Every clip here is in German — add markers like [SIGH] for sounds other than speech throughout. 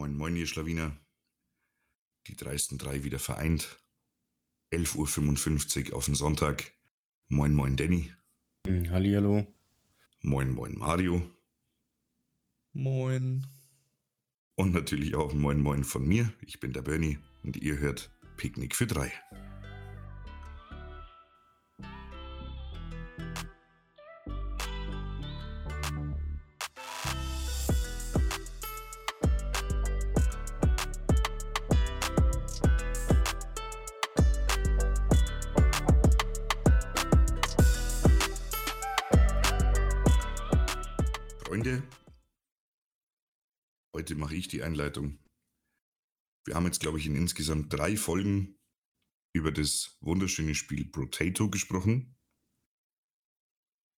Moin, moin, ihr Schlawiner. Die dreisten drei wieder vereint. 11.55 Uhr auf den Sonntag. Moin, moin, Danny. Hm, Hallihallo. Moin, moin, Mario. Moin. Und natürlich auch Moin, moin von mir. Ich bin der Bernie und ihr hört Picknick für drei. Ich die Einleitung. Wir haben jetzt, glaube ich, in insgesamt drei Folgen über das wunderschöne Spiel Potato gesprochen.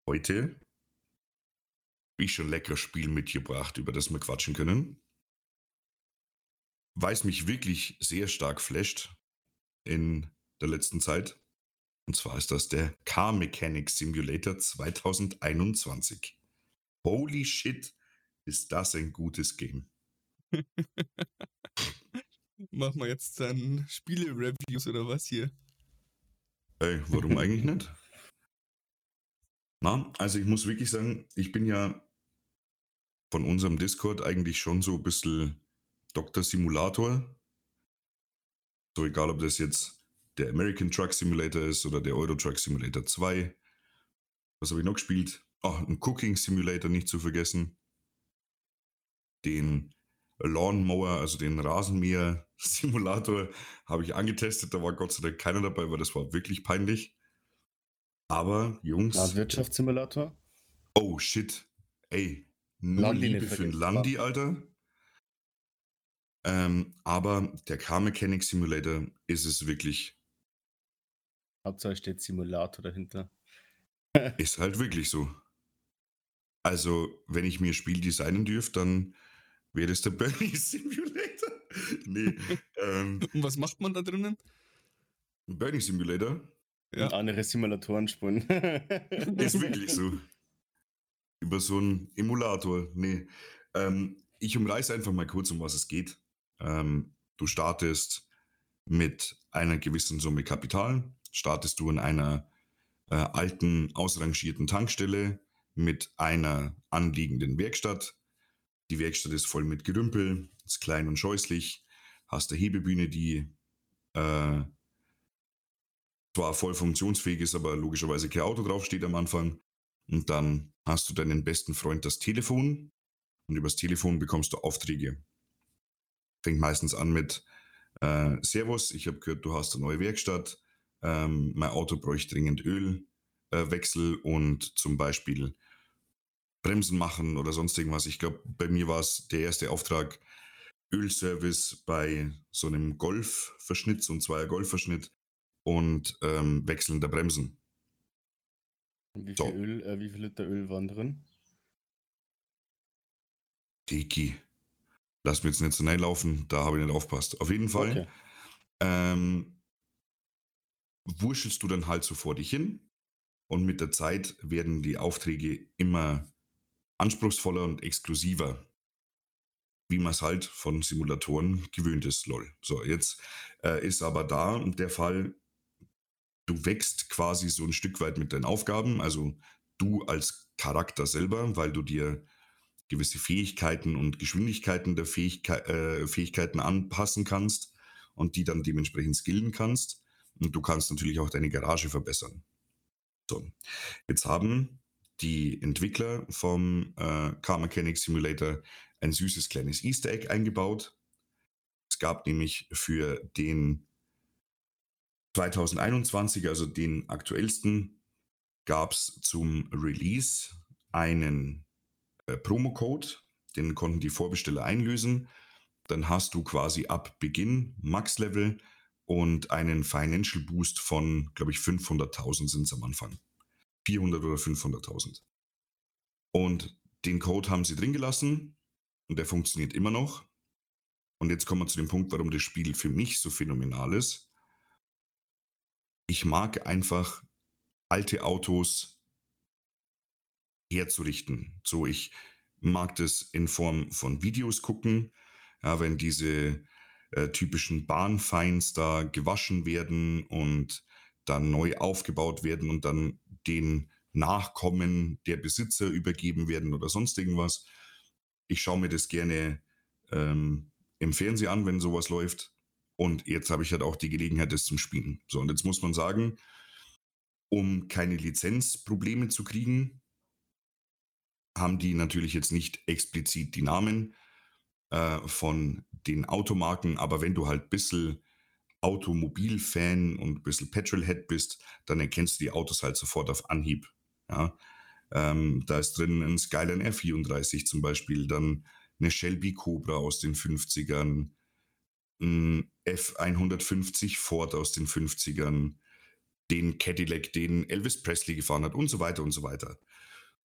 Heute habe ich schon lecker Spiel mitgebracht, über das wir quatschen können. Weiß mich wirklich sehr stark flasht in der letzten Zeit. Und zwar ist das der Car Mechanics Simulator 2021. Holy shit, ist das ein gutes Game. [LAUGHS] Machen wir jetzt dann Spiele-Reviews oder was hier? Ey, warum eigentlich nicht? Na, also ich muss wirklich sagen, ich bin ja von unserem Discord eigentlich schon so ein bisschen Dr. Simulator. So egal, ob das jetzt der American Truck Simulator ist oder der Euro Truck Simulator 2. Was habe ich noch gespielt? Oh, ein Cooking Simulator nicht zu vergessen. Den Lawnmower, also den Rasenmäher-Simulator, [LAUGHS] habe ich angetestet. Da war Gott sei Dank keiner dabei, weil das war wirklich peinlich. Aber, Jungs. Landwirtschaftssimulator? Oh, shit. Ey, nur Landi Liebe für den Landi, Alter. Ähm, aber der Car Mechanic Simulator ist es wirklich, Hauptsache steht Simulator dahinter. ist halt wirklich so. Also, wenn ich mir Spiel designen dürfte, dann wäre das der Bernie Simulator. [LAUGHS] nee, ähm, [LAUGHS] Und was macht man da drinnen? Bernie Simulator Ja. Und andere Simulatoren spielen. [LAUGHS] ist wirklich so. Über so einen Emulator. Nee. Ähm, ich umreiße einfach mal kurz, um was es geht. Ähm, du startest mit einer gewissen Summe Kapital, startest du in einer äh, alten, ausrangierten Tankstelle mit einer anliegenden Werkstatt. Die Werkstatt ist voll mit Gerümpel, ist klein und scheußlich, hast eine Hebebühne, die äh, zwar voll funktionsfähig ist, aber logischerweise kein Auto draufsteht am Anfang. Und dann hast du deinen besten Freund das Telefon und übers Telefon bekommst du Aufträge. Fängt meistens an mit äh, Servus, ich habe gehört, du hast eine neue Werkstatt, ähm, mein Auto bräuchte dringend Ölwechsel äh, und zum Beispiel Bremsen machen oder sonst irgendwas. Ich glaube, bei mir war es der erste Auftrag, Ölservice bei so einem Golfverschnitt, so ein Zweier Golfverschnitt und ähm, Wechseln der Bremsen. wie, viel So. Öl, äh, wie viel Liter Öl waren drin? Diki. Lass mir jetzt nicht so reinlaufen, da habe ich nicht aufpasst. Auf jeden Fall Okay. ähm, wurschelst du dann halt so vor dich hin und mit der Zeit werden die Aufträge immer anspruchsvoller und exklusiver, wie man es halt von Simulatoren gewöhnt ist, lol. So, jetzt äh, ist aber da der Fall, du wächst quasi so ein Stück weit mit deinen Aufgaben, also du als Charakter selber, weil du dir gewisse Fähigkeiten und Geschwindigkeiten der Fähigke äh, Fähigkeiten anpassen kannst und die dann dementsprechend skillen kannst. Und du kannst natürlich auch deine Garage verbessern. So, jetzt haben die Entwickler vom äh, Car Mechanic Simulator ein süßes kleines Easter Egg eingebaut. Es gab nämlich für den 2021, also den aktuellsten, gab es zum Release einen äh, Promocode, den konnten die Vorbesteller einlösen. Dann hast du quasi ab Beginn Max-Level und einen Financial Boost von, glaube ich, 500.000 sind es am Anfang. 400 oder 500.000. Und den Code haben sie drin gelassen und der funktioniert immer noch. Und jetzt kommen wir zu dem Punkt, warum das Spiel für mich so phänomenal ist. Ich mag einfach alte Autos herzurichten. So, ich mag das in Form von Videos gucken. Ja, wenn diese äh, typischen Bahnfeins da gewaschen werden und dann neu aufgebaut werden und dann den Nachkommen der Besitzer übergeben werden oder sonst irgendwas. Ich schaue mir das gerne ähm, im Fernsehen an, wenn sowas läuft. Und jetzt habe ich halt auch die Gelegenheit, das zum Spielen. So, und jetzt muss man sagen, um keine Lizenzprobleme zu kriegen, haben die natürlich jetzt nicht explizit die Namen äh, von den Automarken, aber wenn du halt ein bisschen Automobilfan und ein bisschen Petrolhead bist, dann erkennst du die Autos halt sofort auf Anhieb. Ja? Ähm, da ist drin ein Skyline R34 zum Beispiel, dann eine Shelby Cobra aus den 50ern, ein F150 Ford aus den 50ern, den Cadillac, den Elvis Presley gefahren hat und so weiter und so weiter.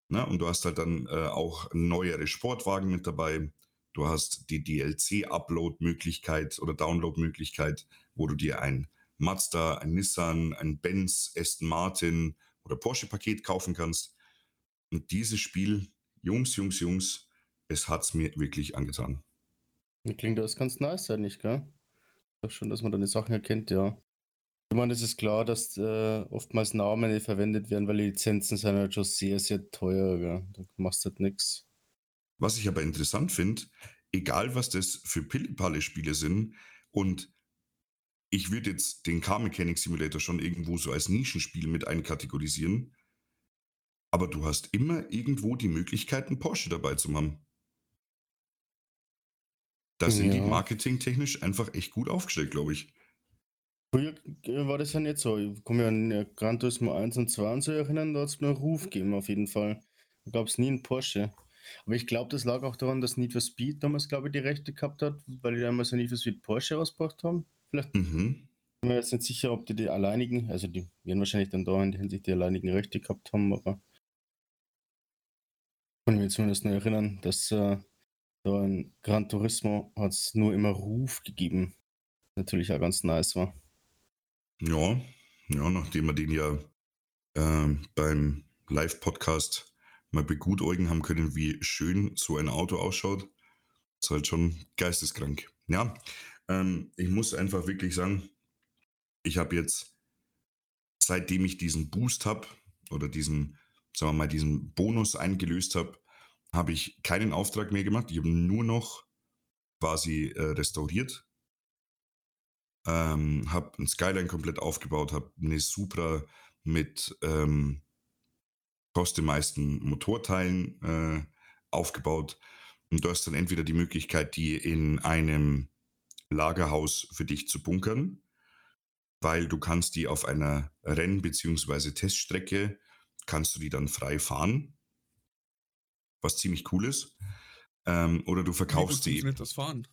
Na, und du hast halt dann äh, auch neuere Sportwagen mit dabei. Du hast die DLC-Upload-Möglichkeit oder Download-Möglichkeit, wo du dir ein Mazda, ein Nissan, ein Benz, Aston Martin oder Porsche-Paket kaufen kannst. Und dieses Spiel, Jungs, Jungs, Jungs, es hat es mir wirklich angetan. Klingt das ganz nice eigentlich, gell? Doch schon, dass man deine Sachen erkennt, ja. Ich meine, es ist klar, dass äh, oftmals Namen nicht verwendet werden, weil die Lizenzen sind halt schon sehr, sehr teuer. Gell? Da machst du halt nichts. Was ich aber interessant finde, egal was das für Pillepalle-Spiele sind, und ich würde jetzt den Car Mechanic Simulator schon irgendwo so als Nischenspiel mit einkategorisieren, aber du hast immer irgendwo die Möglichkeit, einen Porsche dabei zu haben. Da sind die Ja. marketingtechnisch einfach echt gut aufgestellt, glaube ich. Früher äh, war das ja nicht so. Ich kann mich an äh, Gran Turismo 1 und 2 und so erinnern, da hat es einen Ruf gegeben, auf jeden Fall. Da gab es nie einen Porsche. Aber ich glaube, das lag auch daran, dass Need for Speed damals, glaube ich, die Rechte gehabt hat, weil die damals ja Need for Speed Porsche rausgebracht haben. Vielleicht Mhm. bin mir jetzt nicht sicher, ob die die alleinigen, also die werden wahrscheinlich dann da in der Hinsicht die alleinigen Rechte gehabt haben, aber kann ich mich zumindest nur erinnern, dass äh, da in Gran Turismo hat es nur immer Ruf gegeben. Natürlich auch ganz nice war. Ja, ja, nachdem wir den ja ähm, beim Live-Podcast mal begutäugen haben können, wie schön so ein Auto ausschaut, ist halt schon geisteskrank. Ja, ähm, ich muss einfach wirklich sagen, ich habe jetzt, seitdem ich diesen Boost habe oder diesen, sagen wir mal, diesen Bonus eingelöst habe, habe ich keinen Auftrag mehr gemacht. Ich habe nur noch quasi äh, restauriert ähm, habe ein Skyline komplett aufgebaut, habe eine Supra mit ähm, customized Motorteilen äh, aufgebaut. Und du hast dann entweder die Möglichkeit, die in einem Lagerhaus für dich zu bunkern, weil du kannst die auf einer Renn- bzw. Teststrecke, kannst du die dann frei fahren, was ziemlich cool ist. Ähm, oder du Wie verkaufst die. funktioniert das Fahren?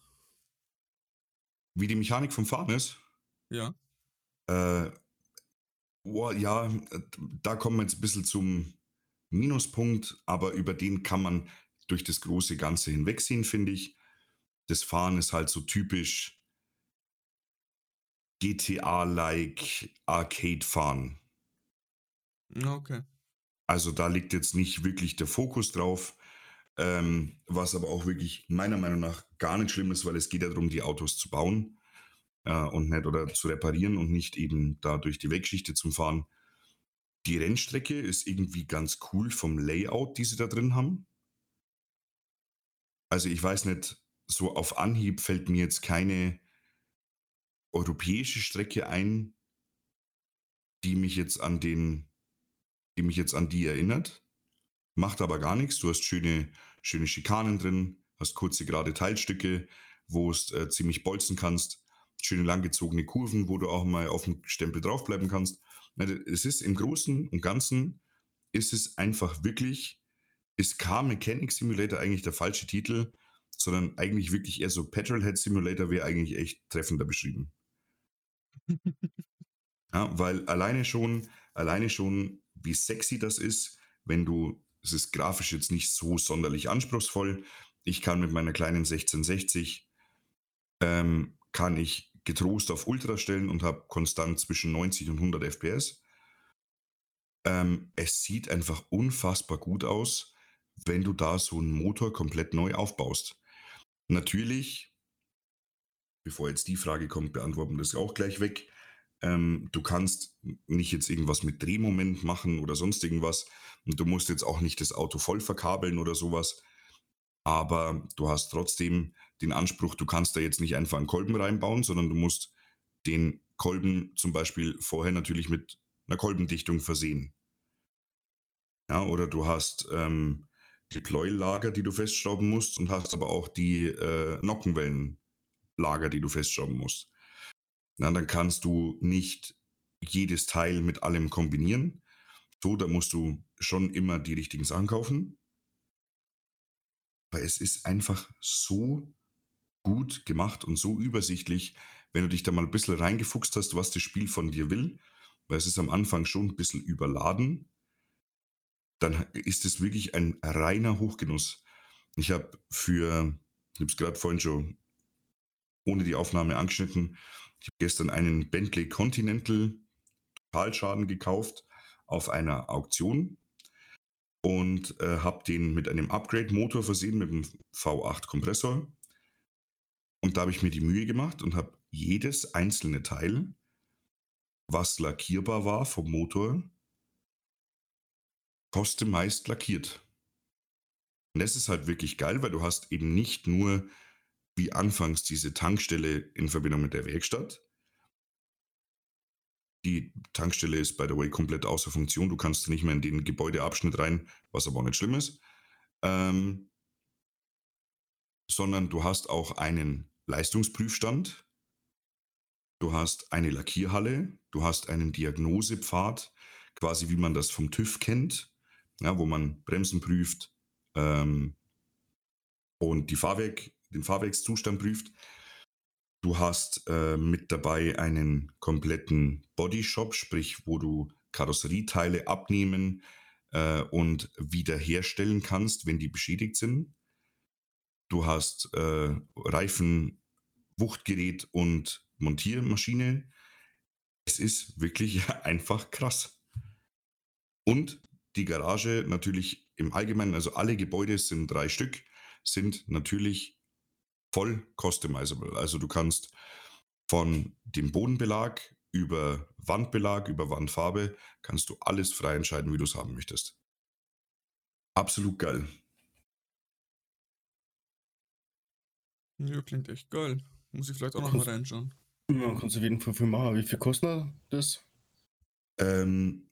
Wie die Mechanik vom Fahren ist, Ja. Äh, oh, ja, da kommen wir jetzt ein bisschen zum Minuspunkt, aber über den kann man durch das große Ganze hinwegsehen, finde ich. Das Fahren ist halt so typisch GTA-like Arcade-Fahren. Okay. Also da liegt jetzt nicht wirklich der Fokus drauf, ähm, was aber auch wirklich meiner Meinung nach gar nicht schlimm ist, weil es geht ja darum, die Autos zu bauen äh, und nicht oder zu reparieren und nicht eben da durch die Weggeschichte zum Fahren. Die Rennstrecke ist irgendwie ganz cool vom Layout, die sie da drin haben. Also ich weiß nicht, so auf Anhieb fällt mir jetzt keine europäische Strecke ein, die mich jetzt an den, die mich jetzt an die erinnert. Macht aber gar nichts. Du hast schöne, schöne Schikanen drin, hast kurze gerade Teilstücke, wo es äh, ziemlich bolzen kannst. Schöne langgezogene Kurven, wo du auch mal auf dem Stempel draufbleiben kannst. Es ist im Großen und Ganzen ist es einfach wirklich, ist Car Mechanic Simulator eigentlich der falsche Titel, sondern eigentlich wirklich eher so Petrolhead Simulator wäre eigentlich echt treffender beschrieben. Ja, weil alleine schon, alleine schon, wie sexy das ist, wenn du, es ist grafisch jetzt nicht so sonderlich anspruchsvoll. Ich kann mit meiner kleinen 1660, ähm, kann ich getrost auf Ultra stellen und habe konstant zwischen 90 und 100 FPS. Ähm, es sieht einfach unfassbar gut aus, wenn du da so einen Motor komplett neu aufbaust. Natürlich bevor jetzt die Frage kommt, beantworten wir das auch gleich weg. Ähm, du kannst nicht jetzt irgendwas mit Drehmoment machen oder sonst irgendwas. Und du musst jetzt auch nicht das Auto voll verkabeln oder sowas. Aber du hast trotzdem den Anspruch, du kannst da jetzt nicht einfach einen Kolben reinbauen, sondern du musst den Kolben zum Beispiel vorher natürlich mit einer Kolbendichtung versehen. Ja, oder du hast ähm, die Pleuellager, die du festschrauben musst und hast aber auch die äh, Nockenwellenlager, die du festschrauben musst. Na, dann kannst du nicht jedes Teil mit allem kombinieren. So, da musst du schon immer die richtigen Sachen kaufen. Aber es ist einfach so gut gemacht und so übersichtlich, wenn du dich da mal ein bisschen reingefuchst hast, was das Spiel von dir will, weil es ist am Anfang schon ein bisschen überladen, dann ist es wirklich ein reiner Hochgenuss. Ich habe für, ich habe es gerade vorhin schon ohne die Aufnahme angeschnitten, ich habe gestern einen Bentley Continental Totalschaden gekauft auf einer Auktion und äh, habe den mit einem Upgrade-Motor versehen, mit einem V8-Kompressor. Und da habe ich mir die Mühe gemacht und habe jedes einzelne Teil, was lackierbar war vom Motor, Koste meist lackiert. Und das ist halt wirklich geil, weil du hast eben nicht nur wie anfangs diese Tankstelle in Verbindung mit der Werkstatt. Die Tankstelle ist, by the way, komplett außer Funktion. Du kannst nicht mehr in den Gebäudeabschnitt rein, was aber auch nicht schlimm ist. Ähm, sondern du hast auch einen Leistungsprüfstand. Du hast eine Lackierhalle. Du hast einen Diagnosepfad, quasi wie man das vom TÜV kennt ja, wo man Bremsen prüft ähm, und die Fahrwerk, den Fahrwerkszustand prüft. Du hast äh, mit dabei einen kompletten Bodyshop, sprich, wo du Karosserieteile abnehmen äh, und wiederherstellen kannst, wenn die beschädigt sind. Du hast äh, Reifen, Wuchtgerät und Montiermaschine. Es ist wirklich [LAUGHS] einfach krass. Und die Garage natürlich im Allgemeinen, also alle Gebäude sind drei Stück, sind natürlich voll customizable. Also du kannst von dem Bodenbelag über Wandbelag, über Wandfarbe, kannst du alles frei entscheiden, wie du es haben möchtest. Absolut geil. Ja, klingt echt geil. Muss ich vielleicht auch noch mal reinschauen. Ja, kannst du auf jeden Fall viel machen. Wie viel kostet das? Ähm,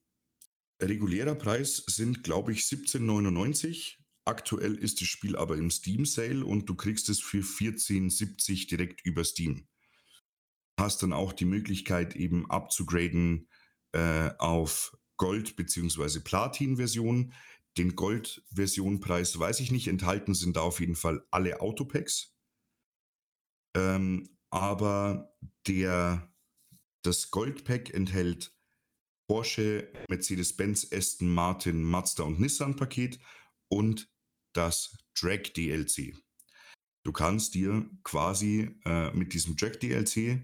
regulärer Preis sind, glaube ich, 17,99. Aktuell ist das Spiel aber im Steam Sale und du kriegst es für 14,70 direkt über Steam. Hast dann auch die Möglichkeit eben abzugraden äh, auf Gold- bzw. Platin-Version. Den Gold-Version-Preis weiß ich nicht. Enthalten sind da auf jeden Fall alle Autopacks. Ähm, aber der, das Gold-Pack enthält Porsche, Mercedes-Benz, Aston Martin, Mazda und Nissan Paket und das Drag DLC. Du kannst dir quasi äh, mit diesem Drag DLC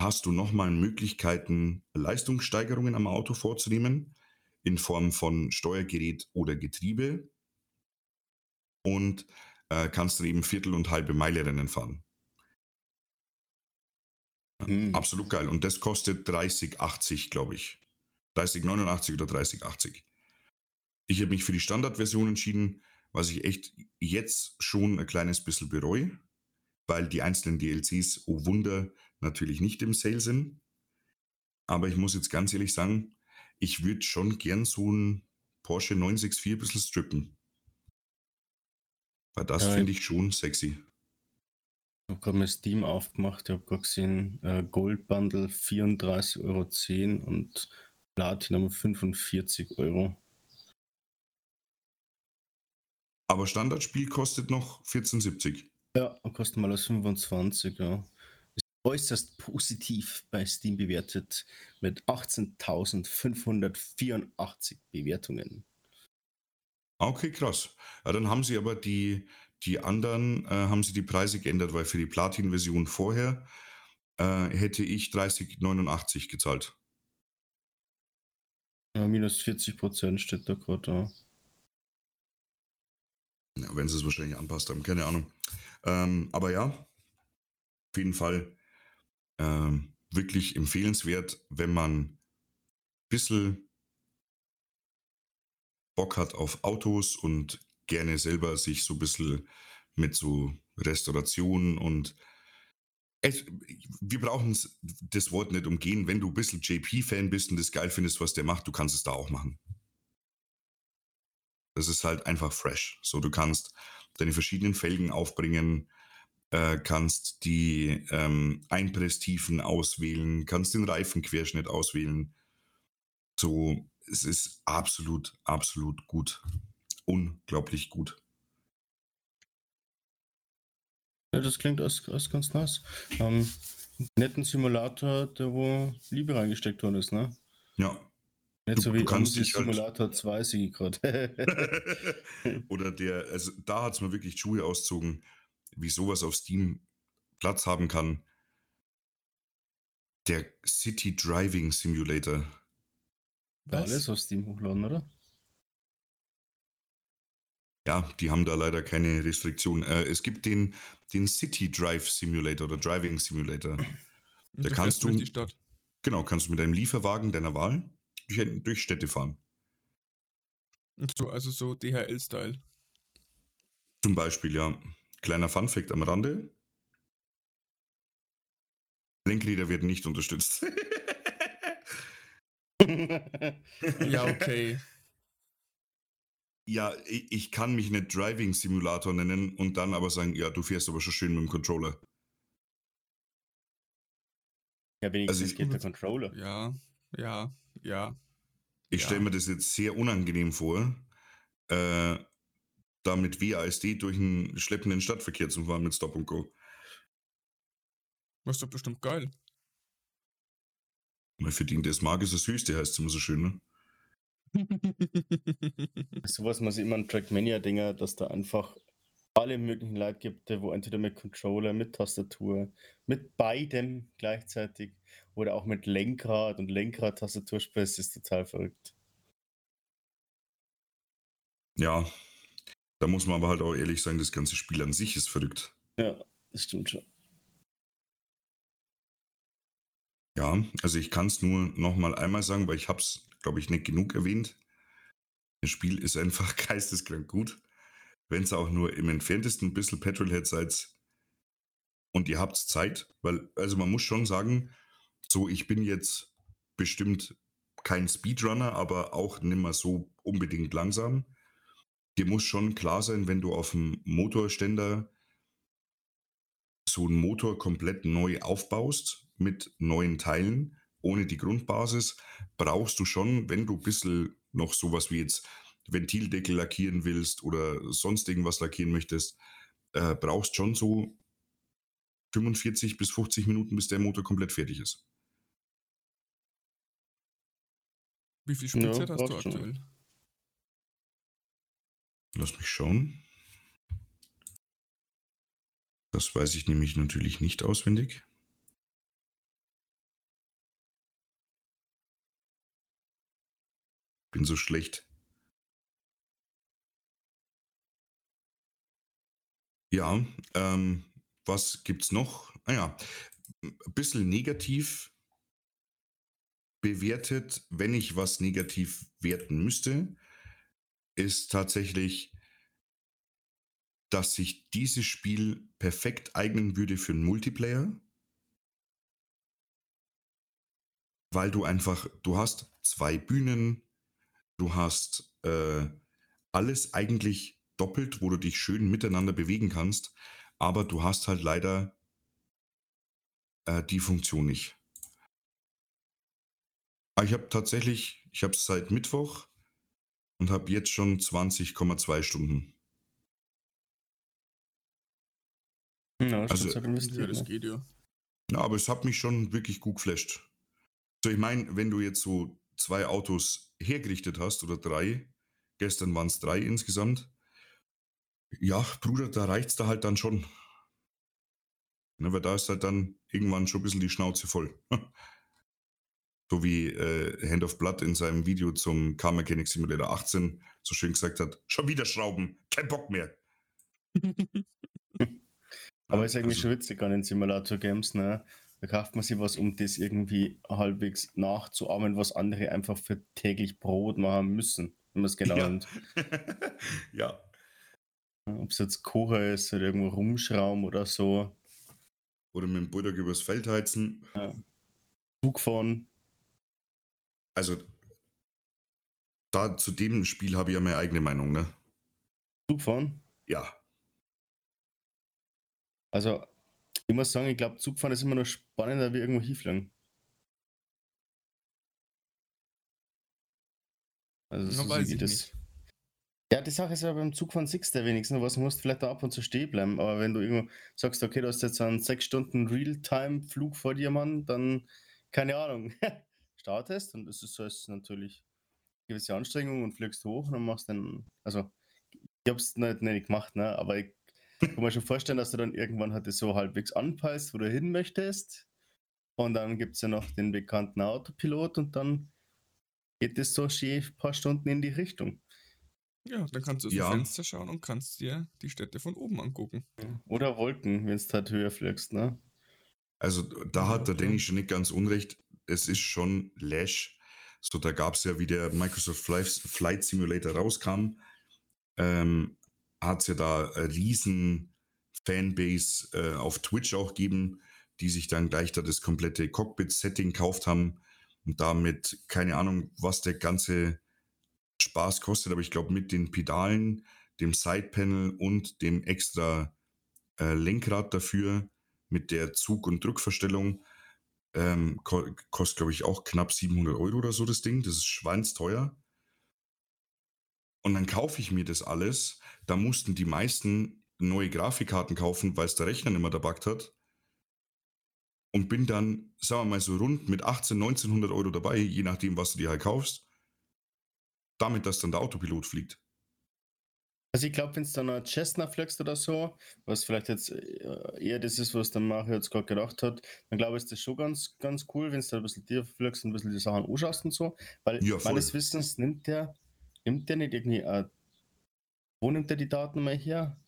hast du nochmal Möglichkeiten, Leistungssteigerungen am Auto vorzunehmen in Form von Steuergerät oder Getriebe und äh, kannst dann eben Viertel- und halbe Meile Rennen fahren. Mhm. Absolut geil. Und das kostet 30,80, glaube ich. 3089 oder 3080. Ich habe mich für die Standardversion entschieden, was ich echt jetzt schon ein kleines bisschen bereue, weil die einzelnen DLCs, oh Wunder, natürlich nicht im Sale sind. Aber ich muss jetzt ganz ehrlich sagen, ich würde schon gern so ein Porsche 964 ein bisschen strippen. Weil das ja, finde ich schon sexy. Ich habe gerade mal Steam aufgemacht, ich habe gerade gesehen, äh, Gold Bundle 34,10 Euro und Platinum 45 Euro. Aber Standardspiel kostet noch 14,70. Ja, kostet mal als 25, ja. Ist äußerst positiv bei Steam bewertet mit 18.584 Bewertungen. Okay, krass. Ja, dann haben sie aber die, die anderen, äh, haben sie die Preise geändert, weil für die Platin-Version vorher äh, hätte ich 30,89 gezahlt. Ja, minus 40 Prozent steht da gerade da. Ja, wenn sie es wahrscheinlich anpasst haben, keine Ahnung. Ähm, aber ja, jeden Fall ähm, wirklich empfehlenswert, wenn man ein bisschen Bock hat auf Autos und gerne selber sich so ein bisschen mit so Restaurationen und es, wir brauchen das Wort nicht umgehen. Wenn du ein bisschen JP-Fan bist und das geil findest, was der macht, du kannst es da auch machen. Das ist halt einfach fresh. So, du kannst deine verschiedenen Felgen aufbringen, äh, kannst die ähm, Einpresstiefen auswählen, kannst den Reifenquerschnitt auswählen. So, es ist absolut, absolut gut. Unglaublich gut. Ja, das klingt als, als ganz nice. Ähm, netten Simulator, der wo Liebe reingesteckt worden ist, ne? Ja. Nicht Du- so du wie kannst Amsi dich halt- Simulator 2 sehe ich gerade. [LAUGHS] [LAUGHS] Oder der, also da hat es mir wirklich Schuhe auszogen, wie sowas auf Steam Platz haben kann. Der City Driving Simulator. Was? alles auf Steam hochladen, oder? Ja, die haben da leider keine Restriktion. Äh, es gibt den, den City Drive Simulator oder Driving Simulator. Da kannst du- die Stadt. Genau, kannst du mit einem Lieferwagen deiner Wahl durch, durch Städte fahren. So, also so DHL-Style. Zum Beispiel, ja. Kleiner Funfact am Rande. Lenkräder werden nicht unterstützt. Ja, okay. [LAUGHS] ja, ich, ich kann mich nicht Driving Simulator nennen und dann aber sagen, ja, du fährst aber schon schön mit dem Controller. ja, wenigstens Also ich- geht der Controller. ja, ja, ja. Ich Ja. stelle mir das jetzt sehr unangenehm vor, äh, da mit WASD durch einen schleppenden Stadtverkehr zu fahren mit Stop und Go. Was ist doch bestimmt geil. Man verdient das mag ist das Höchste, heißt es immer so schön, ne? Sowas man sieht immer an Trackmania-Dinger, dass da einfach alle möglichen Leute gibt, wo entweder mit Controller, mit Tastatur, mit beidem gleichzeitig oder auch mit Lenkrad und Lenkrad-Tastatur spielen, das ist total verrückt. Ja, da muss man aber halt auch ehrlich sagen, das ganze Spiel an sich ist verrückt. Ja, das stimmt schon. Ja, also ich kann es nur noch mal einmal sagen, weil ich habe es, glaube ich, nicht genug erwähnt. Das Spiel ist einfach [LAUGHS] geisteskrank gut. Wenn es auch nur im entferntesten ein bisschen Petrolhead seid und ihr habt Zeit, weil, also man muss schon sagen, so ich bin jetzt bestimmt kein Speedrunner, aber auch nicht mehr so unbedingt langsam. Dir muss schon klar sein, wenn du auf dem Motorständer so einen Motor komplett neu aufbaust mit neuen Teilen, ohne die Grundbasis, brauchst du schon, wenn du ein bisschen noch sowas wie jetzt Ventildeckel lackieren willst oder sonst irgendwas lackieren möchtest, äh, brauchst schon so 45 bis 50 Minuten, bis der Motor komplett fertig ist. Wie viel Spielzeit Ja, hast du schon. aktuell? Lass mich schauen. Das weiß ich nämlich natürlich nicht auswendig. Bin so schlecht. Ja, ähm, was gibt's noch? Ah ja, ein bisschen negativ bewertet, wenn ich was negativ werten müsste, ist tatsächlich, dass sich dieses Spiel perfekt eignen würde für einen Multiplayer. Weil du einfach, du hast zwei Bühnen, du hast äh, alles eigentlich doppelt, wo du dich schön miteinander bewegen kannst, aber du hast halt leider äh, die Funktion nicht. Aber ich habe tatsächlich, ich habe es seit Mittwoch und habe jetzt schon 20,2 Stunden. Ja, das Also, Ja, das geht ja. Ja, aber es hat mich schon wirklich gut geflasht. So, ich meine, wenn du jetzt so zwei Autos hergerichtet hast oder drei, gestern waren es drei insgesamt, ja, Bruder, da reicht's da halt dann schon. Ne, weil da ist halt dann irgendwann schon ein bisschen die Schnauze voll. [LAUGHS] so wie äh, Hand of Blood in seinem Video zum Car Mechanic Simulator 18 so schön gesagt hat, schon wieder Schrauben, kein Bock mehr. [LAUGHS] Aber ist eigentlich also- schon witzig an den Simulator-Games, ne? Da kauft man sich was, um das irgendwie halbwegs nachzuahmen, was andere einfach für täglich Brot machen müssen, wenn man es genau Ja. nimmt. [LAUGHS] ja. Ob es jetzt Kocher ist oder irgendwo rumschrauben oder so. Oder mit dem Bulldog übers Feld heizen. Zug fahren. Also, da zu dem Spiel habe ich ja meine eigene Meinung, ne? Zug fahren. Ja. Also, ich muss sagen, ich glaube, Zugfahren ist immer noch spannender wie irgendwo hinfliegen. Also, so weiß ich das. nicht. Ja, die Sache ist ja beim Zugfahren siehst du wenigstens was, du musst vielleicht da ab und zu stehen bleiben, aber wenn du irgendwo sagst, okay, du hast jetzt einen 6 Stunden Realtime-Flug vor dir, Mann, dann, keine Ahnung, [LAUGHS] startest und das ist so ist natürlich eine gewisse Anstrengung und fliegst hoch und dann machst dann, also, ich hab's nicht, nicht gemacht, ne, aber ich [LAUGHS] kann mir schon vorstellen, dass du dann irgendwann halt so halbwegs anpeilst, wo du hin möchtest und dann gibt es ja noch den bekannten Autopilot und dann geht es so schön ein paar Stunden in die Richtung. Ja, dann kannst du aus Ja. dem Fenster schauen und kannst dir die Städte von oben angucken. Oder Wolken, wenn es halt höher fliegst, ne? Also, da hat der. Danny schon nicht ganz unrecht. Es ist schon Lash. So, da gab es ja, wie der Microsoft Flight, Flight Simulator rauskam, ähm, hat es ja da eine riesen Fanbase äh, auf Twitch auch gegeben, die sich dann gleich da das komplette Cockpit-Setting gekauft haben und damit, keine Ahnung, was der ganze Spaß kostet, aber ich glaube mit den Pedalen, dem Sidepanel und dem extra äh, Lenkrad dafür, mit der Zug- und Druckverstellung, ähm, ko kostet glaube ich auch knapp 700 Euro oder so das Ding. Das ist schweinsteuer. Und dann kaufe ich mir das alles. Da mussten die meisten neue Grafikkarten kaufen, weil es der Rechner nicht mehr dabei hat. Und bin dann, sagen wir mal so rund mit 18, 1900 Euro dabei, je nachdem, was du dir halt kaufst. Damit, dass dann der Autopilot fliegt. Also ich glaube, wenn es dann ein Cessna fliegst oder so, was vielleicht jetzt äh, eher das ist, was der Mario jetzt gerade gedacht hat, dann glaube ich, ist das schon ganz, ganz cool, wenn du da ein bisschen tiefer fliegst und ein bisschen die Sachen anschaust und so. Weil Ja, meines Wissens nimmt der, nimmt der nicht irgendwie, äh, wo nimmt der die Daten mal her?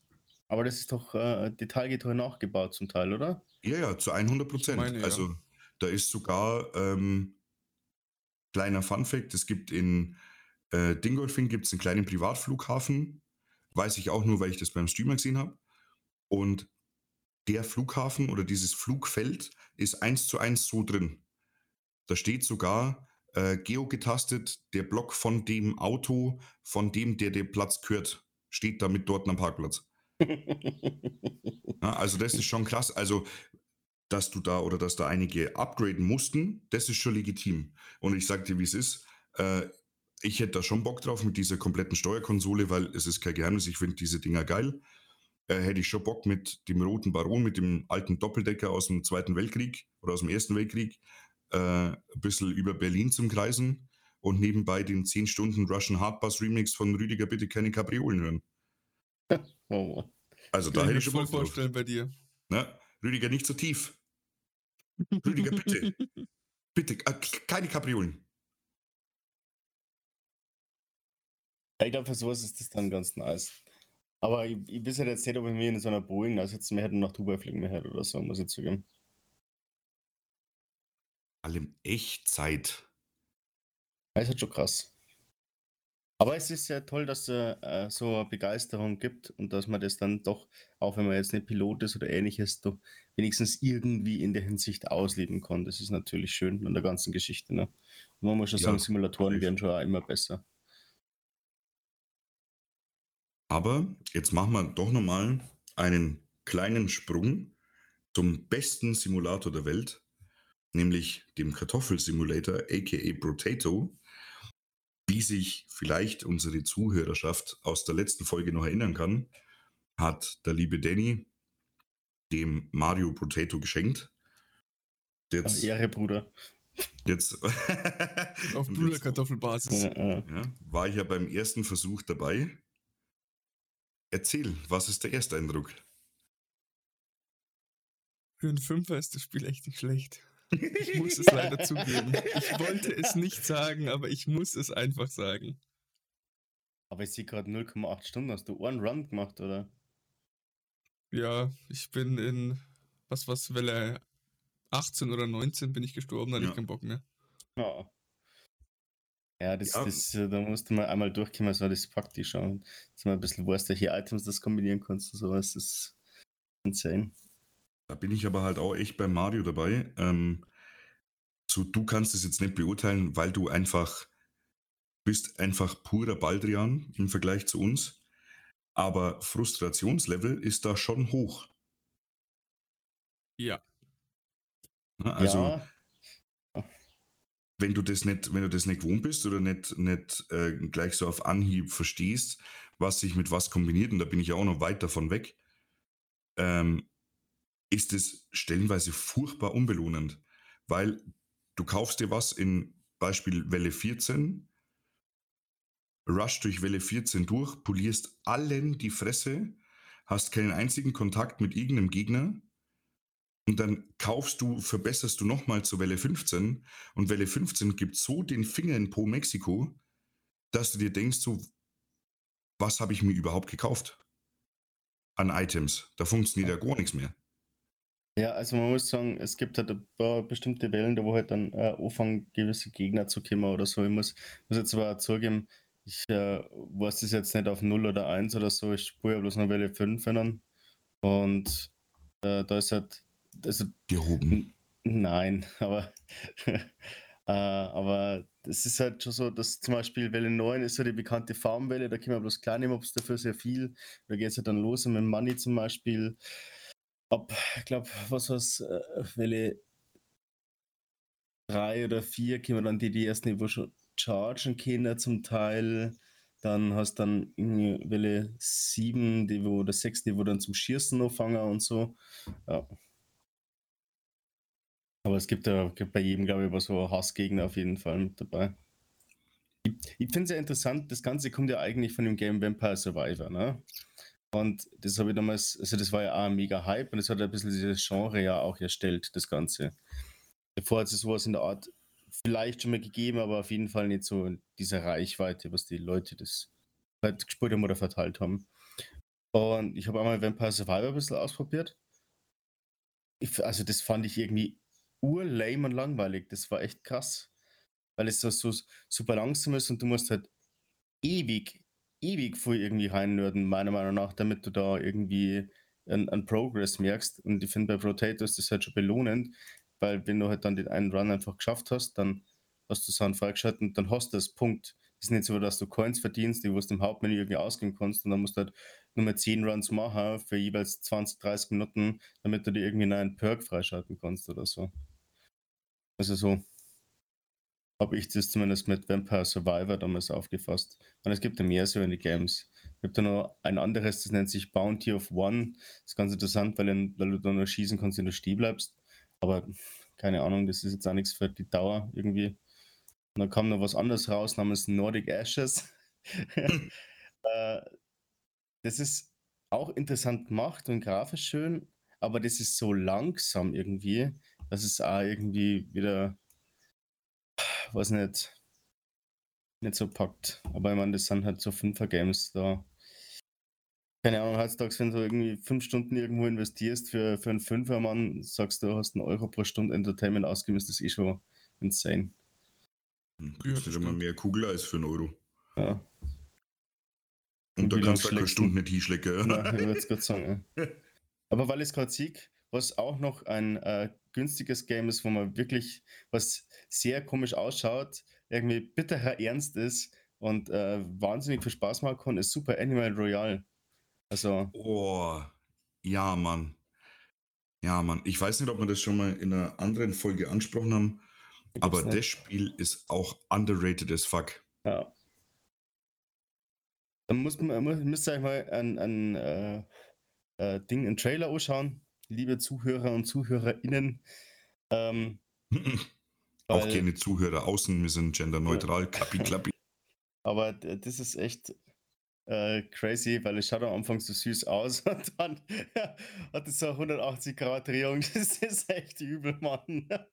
Aber das ist doch äh, detailgetreu nachgebaut zum Teil, oder? Ja, ja, zu 100 Ich Prozent. meine, ja. Also da ist sogar, ähm, kleiner Funfact, es gibt in äh, Dingolfing gibt's einen kleinen Privatflughafen. Weiß ich auch nur, weil ich das beim Streamer gesehen habe. Und der Flughafen oder dieses Flugfeld ist eins zu eins so drin. Da steht sogar äh, geogetastet, der Block von dem Auto, von dem der der Platz gehört, steht damit dort am Parkplatz. [LAUGHS] Ja, also das ist schon krass. Also, dass du da oder dass da einige upgraden mussten, das ist schon legitim. Und ich sag dir, wie es ist. Äh, ich hätte da schon Bock drauf mit dieser kompletten Steuerkonsole, weil es ist kein Geheimnis, ich finde diese Dinger geil. Äh, hätte ich schon Bock mit dem roten Baron, mit dem alten Doppeldecker aus dem Zweiten Weltkrieg oder aus dem Ersten Weltkrieg, äh, ein bisschen über Berlin zum Kreisen und nebenbei den 10 Stunden Russian Hardbass Remix von Rüdiger Bitte keine Kapriolen hören. [LAUGHS] oh, Mann. Also da ich hätte mir ich schon voll vorstellen bei dir. Ne? Rüdiger, nicht so tief. Rüdiger, bitte. [LAUGHS] Bitte, äh, keine Kapriolen. Ich glaube, für sowas ist das dann ganz nice. Aber ich, ich weiß halt jetzt nicht, ob ich mir in so einer Boeing aussetzen mehr hätte und nach Dubai fliegen mehr hätte oder so, muss ich zugeben. Allem Echtzeit. Das ist halt schon krass. Aber es ist ja toll, dass es äh, so eine Begeisterung gibt und dass man das dann doch, auch wenn man jetzt nicht Pilot ist oder ähnliches, doch wenigstens irgendwie in der Hinsicht ausleben kann. Das ist natürlich schön an der ganzen Geschichte. Ne? Und man muss schon Ja, sagen, Simulatoren werden schon auch immer besser. Aber jetzt machen wir doch nochmal einen kleinen Sprung zum besten Simulator der Welt, nämlich dem Kartoffelsimulator, aka Potato. Wie sich vielleicht unsere Zuhörerschaft aus der letzten Folge noch erinnern kann, hat der liebe Danny dem Mario Potato geschenkt. Jetzt, Ehre, Bruder. jetzt, [LAUGHS] Auf Bruderkartoffelbasis. Ja, ja, war ich ja beim ersten Versuch dabei. Erzähl, was ist der erste Eindruck? Für einen Fünfer ist das Spiel echt nicht schlecht. Ich muss es leider zugeben. Ich wollte es nicht sagen, aber ich muss es einfach sagen. aber ich sehe gerade 0,8 Stunden. Hast du einen Run gemacht, oder? Ja, ich bin in, was was, Welle 18 oder 19 bin ich gestorben, da hatte Ja. ich keinen Bock mehr. Ja. Ja, das, Ja. das, äh, da musst du mal einmal durchkommen, das packt die schon. Dass man ein bisschen weißt, welche Items das kombinieren kannst und sowas. Das ist insane. Da bin ich aber halt auch echt bei Mario dabei. Ähm, so, du kannst es jetzt nicht beurteilen, weil du einfach bist einfach purer Baldrian im Vergleich zu uns. Aber Frustrationslevel ist da schon hoch. Ja. Also, ja, wenn du das nicht, wenn du das nicht gewohnt bist oder nicht, nicht äh, gleich so auf Anhieb verstehst, was sich mit was kombiniert, und da bin ich ja auch noch weit davon weg, ähm, ist es stellenweise furchtbar unbelohnend. Weil du kaufst dir was in Beispiel Welle 14, rush durch Welle 14 durch, polierst allen die Fresse, hast keinen einzigen Kontakt mit irgendeinem Gegner und dann kaufst du, verbesserst du nochmal zur Welle 15 und Welle 15 gibt so den Finger in Po Mexiko, dass du dir denkst, so, was habe ich mir überhaupt gekauft? An Items. Da funktioniert ja gar nichts mehr. Ja, also man muss sagen, es gibt halt ein paar bestimmte Wellen, da wo halt dann äh, anfangen, gewisse Gegner zu kommen oder so. Ich muss, muss jetzt aber auch zugeben, ich äh, weiß das jetzt nicht auf 0 oder 1 oder so, ich spüre ja bloß noch Welle 5 dann. Und äh, da ist halt, also Gehoben. Nein, [LAUGHS] aber, äh, aber das ist halt schon so, dass zum Beispiel Welle 9 ist so die bekannte Farmwelle, da können wir bloß kleine Mobs dafür sehr viel. Da geht es halt dann los und mit Money zum Beispiel. Ab, ich glaube, was war's, äh, Welle 3 oder 4 können wir dann die, die ersten Niveau schon chargen können zum Teil. Dann hast dann irgendwie Welle 7, die wo, oder 6, die wo dann zum Schießen anfangen und so. Ja. Aber es gibt ja bei jedem, glaube ich, so Hassgegner auf jeden Fall mit dabei. Ich, ich finde es ja interessant, das Ganze kommt ja eigentlich von dem Game Vampire Survivor, ne? Und das habe ich damals, also das war ja auch ein mega Hype und das hat ein bisschen dieses Genre ja auch erstellt, das Ganze. Davor hat es sowas in der Art vielleicht schon mal gegeben, aber auf jeden Fall nicht so in dieser Reichweite, was die Leute das halt gespielt haben oder verteilt haben. Und ich habe einmal Vampire Survivor ein bisschen ausprobiert. Ich, also das fand ich irgendwie urlame und langweilig. Das war echt krass. Weil es so, so super langsam ist und du musst halt ewig, ewig viel irgendwie reinnörden, meiner Meinung nach, damit du da irgendwie einen Progress merkst. Und ich finde bei Potato ist das halt schon belohnend, weil wenn du halt dann den einen Run einfach geschafft hast, dann hast du Sound freigeschaltet und dann hast du das Punkt. Es ist nicht so, dass du Coins verdienst, die du aus dem Hauptmenü irgendwie ausgeben kannst und dann musst du halt nur mal 10 Runs machen für jeweils 20, 30 Minuten, damit du dir irgendwie einen Perk freischalten kannst oder so. Also so habe ich das zumindest mit Vampire Survivor damals aufgefasst. Und es gibt ja mehr so in die Games. Es gibt da noch ein anderes, das nennt sich Bounty of One. Das ist ganz interessant, weil, weil du da nur schießen kannst, wenn du stehen bleibst. Aber keine Ahnung, das ist jetzt auch nichts für die Dauer irgendwie. Und dann kam noch was anderes raus namens Nordic Ashes. [LAUGHS] äh, das ist auch interessant gemacht und grafisch schön, aber das ist so langsam irgendwie, dass es auch irgendwie wieder, weiß nicht, nicht so packt. Aber ich meine, das sind halt so Fünfer-Games da. Keine Ahnung, heutzutage, wenn du irgendwie fünf Stunden irgendwo investierst für, für einen Fünfermann, sagst du, hast einen Euro pro Stunde Entertainment ausgegeben, ist das eh schon insane. Ja, das immer stimmt. mehr Kugel als für einen Euro. Ja, Und Und da kannst du lang keine schlägst Stunde nicht hinschlecken. ja ich würde es gerade [LAUGHS] sagen. Ja. Aber weil ich es gerade sehe, was auch noch ein äh, günstiges Game ist, wo man wirklich, was sehr komisch ausschaut, irgendwie bitterer Ernst ist und äh, wahnsinnig viel Spaß machen kann, ist Super Animal Royale. Also, Oh, ja, Mann. Ja, Mann. Ich weiß nicht, ob wir das schon mal in einer anderen Folge angesprochen haben, gibt's aber nicht. das Spiel ist auch underrated as fuck. Ja. Dann muss man, muss, müsst ihr euch mal ein, ein äh, äh, Ding, einen Trailer anschauen, liebe Zuhörer und ZuhörerInnen. Ähm, [LAUGHS] auch weil- keine Zuhörer außen, wir sind genderneutral, klappi, klappi. [LAUGHS] Aber das ist echt äh, crazy, weil es schaut am Anfang so süß aus [LAUGHS] und dann hat es so eine 180 Grad Drehung. Das ist echt übel, Mann. das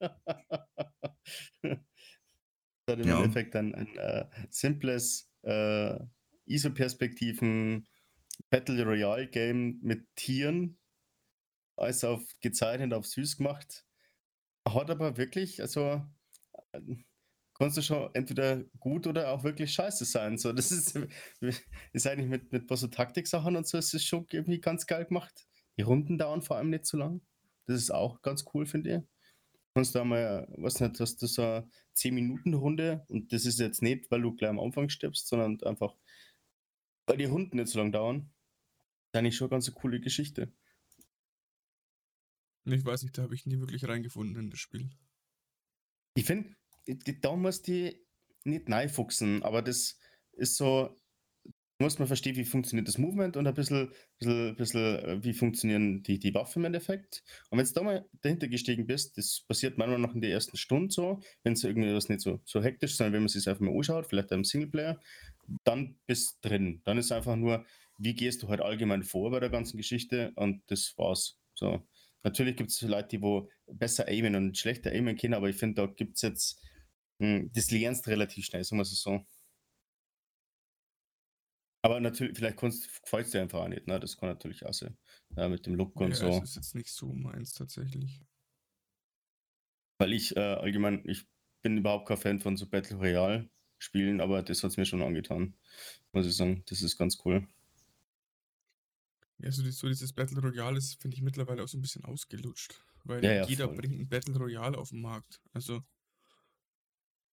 hat im Ja. Endeffekt ein, ein äh, simples äh, ISO-Perspektiven Battle Royale Game mit Tieren, alles auf gezeichnet, auf süß gemacht. Hat aber wirklich, also äh, kannst du schon entweder gut oder auch wirklich scheiße sein. So, das ist, [LAUGHS] ist eigentlich mit, mit so Taktik-Sachen und so, ist es schon irgendwie ganz geil gemacht. Die Runden dauern vor allem nicht so lang. Das ist auch ganz cool, finde ich. Kannst du einmal, was nicht, hast du so eine 10-Minuten-Runde und das ist jetzt nicht, weil du gleich am Anfang stirbst, sondern einfach, weil die Runden nicht so lang dauern. Das ist eigentlich schon eine ganz coole Geschichte. Ich weiß nicht, da habe ich nie wirklich reingefunden in das Spiel. Ich finde, da muss die nicht neifuchsen, aber das ist so, muss man verstehen, wie funktioniert das Movement und ein bisschen, bisschen, bisschen äh, wie funktionieren die, die Waffen im Endeffekt. Und wenn du da mal dahinter gestiegen bist, das passiert manchmal noch in der ersten Stunde so, wenn es irgendwie was nicht so, so hektisch, sondern wenn man sich einfach mal anschaut, vielleicht im Singleplayer, dann bist du drin. Dann ist einfach nur, wie gehst du halt allgemein vor bei der ganzen Geschichte und das war's. So. Natürlich gibt es Leute, die wo besser aimen und schlechter aimen können, aber ich finde, da gibt es jetzt, mh, hm, das lernst relativ schnell, sagen wir es so. Aber natürlich, vielleicht gefällt es dir einfach auch nicht, ne? Das kann natürlich auch sein. Ja, mit dem Look und ja, so. Das ist jetzt nicht so meins tatsächlich. Weil ich äh, allgemein, ich bin überhaupt kein Fan von so Battle Royale Spielen, aber das hat es mir schon angetan. Muss ich sagen, das ist ganz cool. Ja, so, so dieses Battle Royale ist, finde ich, mittlerweile auch so ein bisschen ausgelutscht. Weil Ja, ja, jeder voll. bringt ein Battle Royale auf den Markt. Also,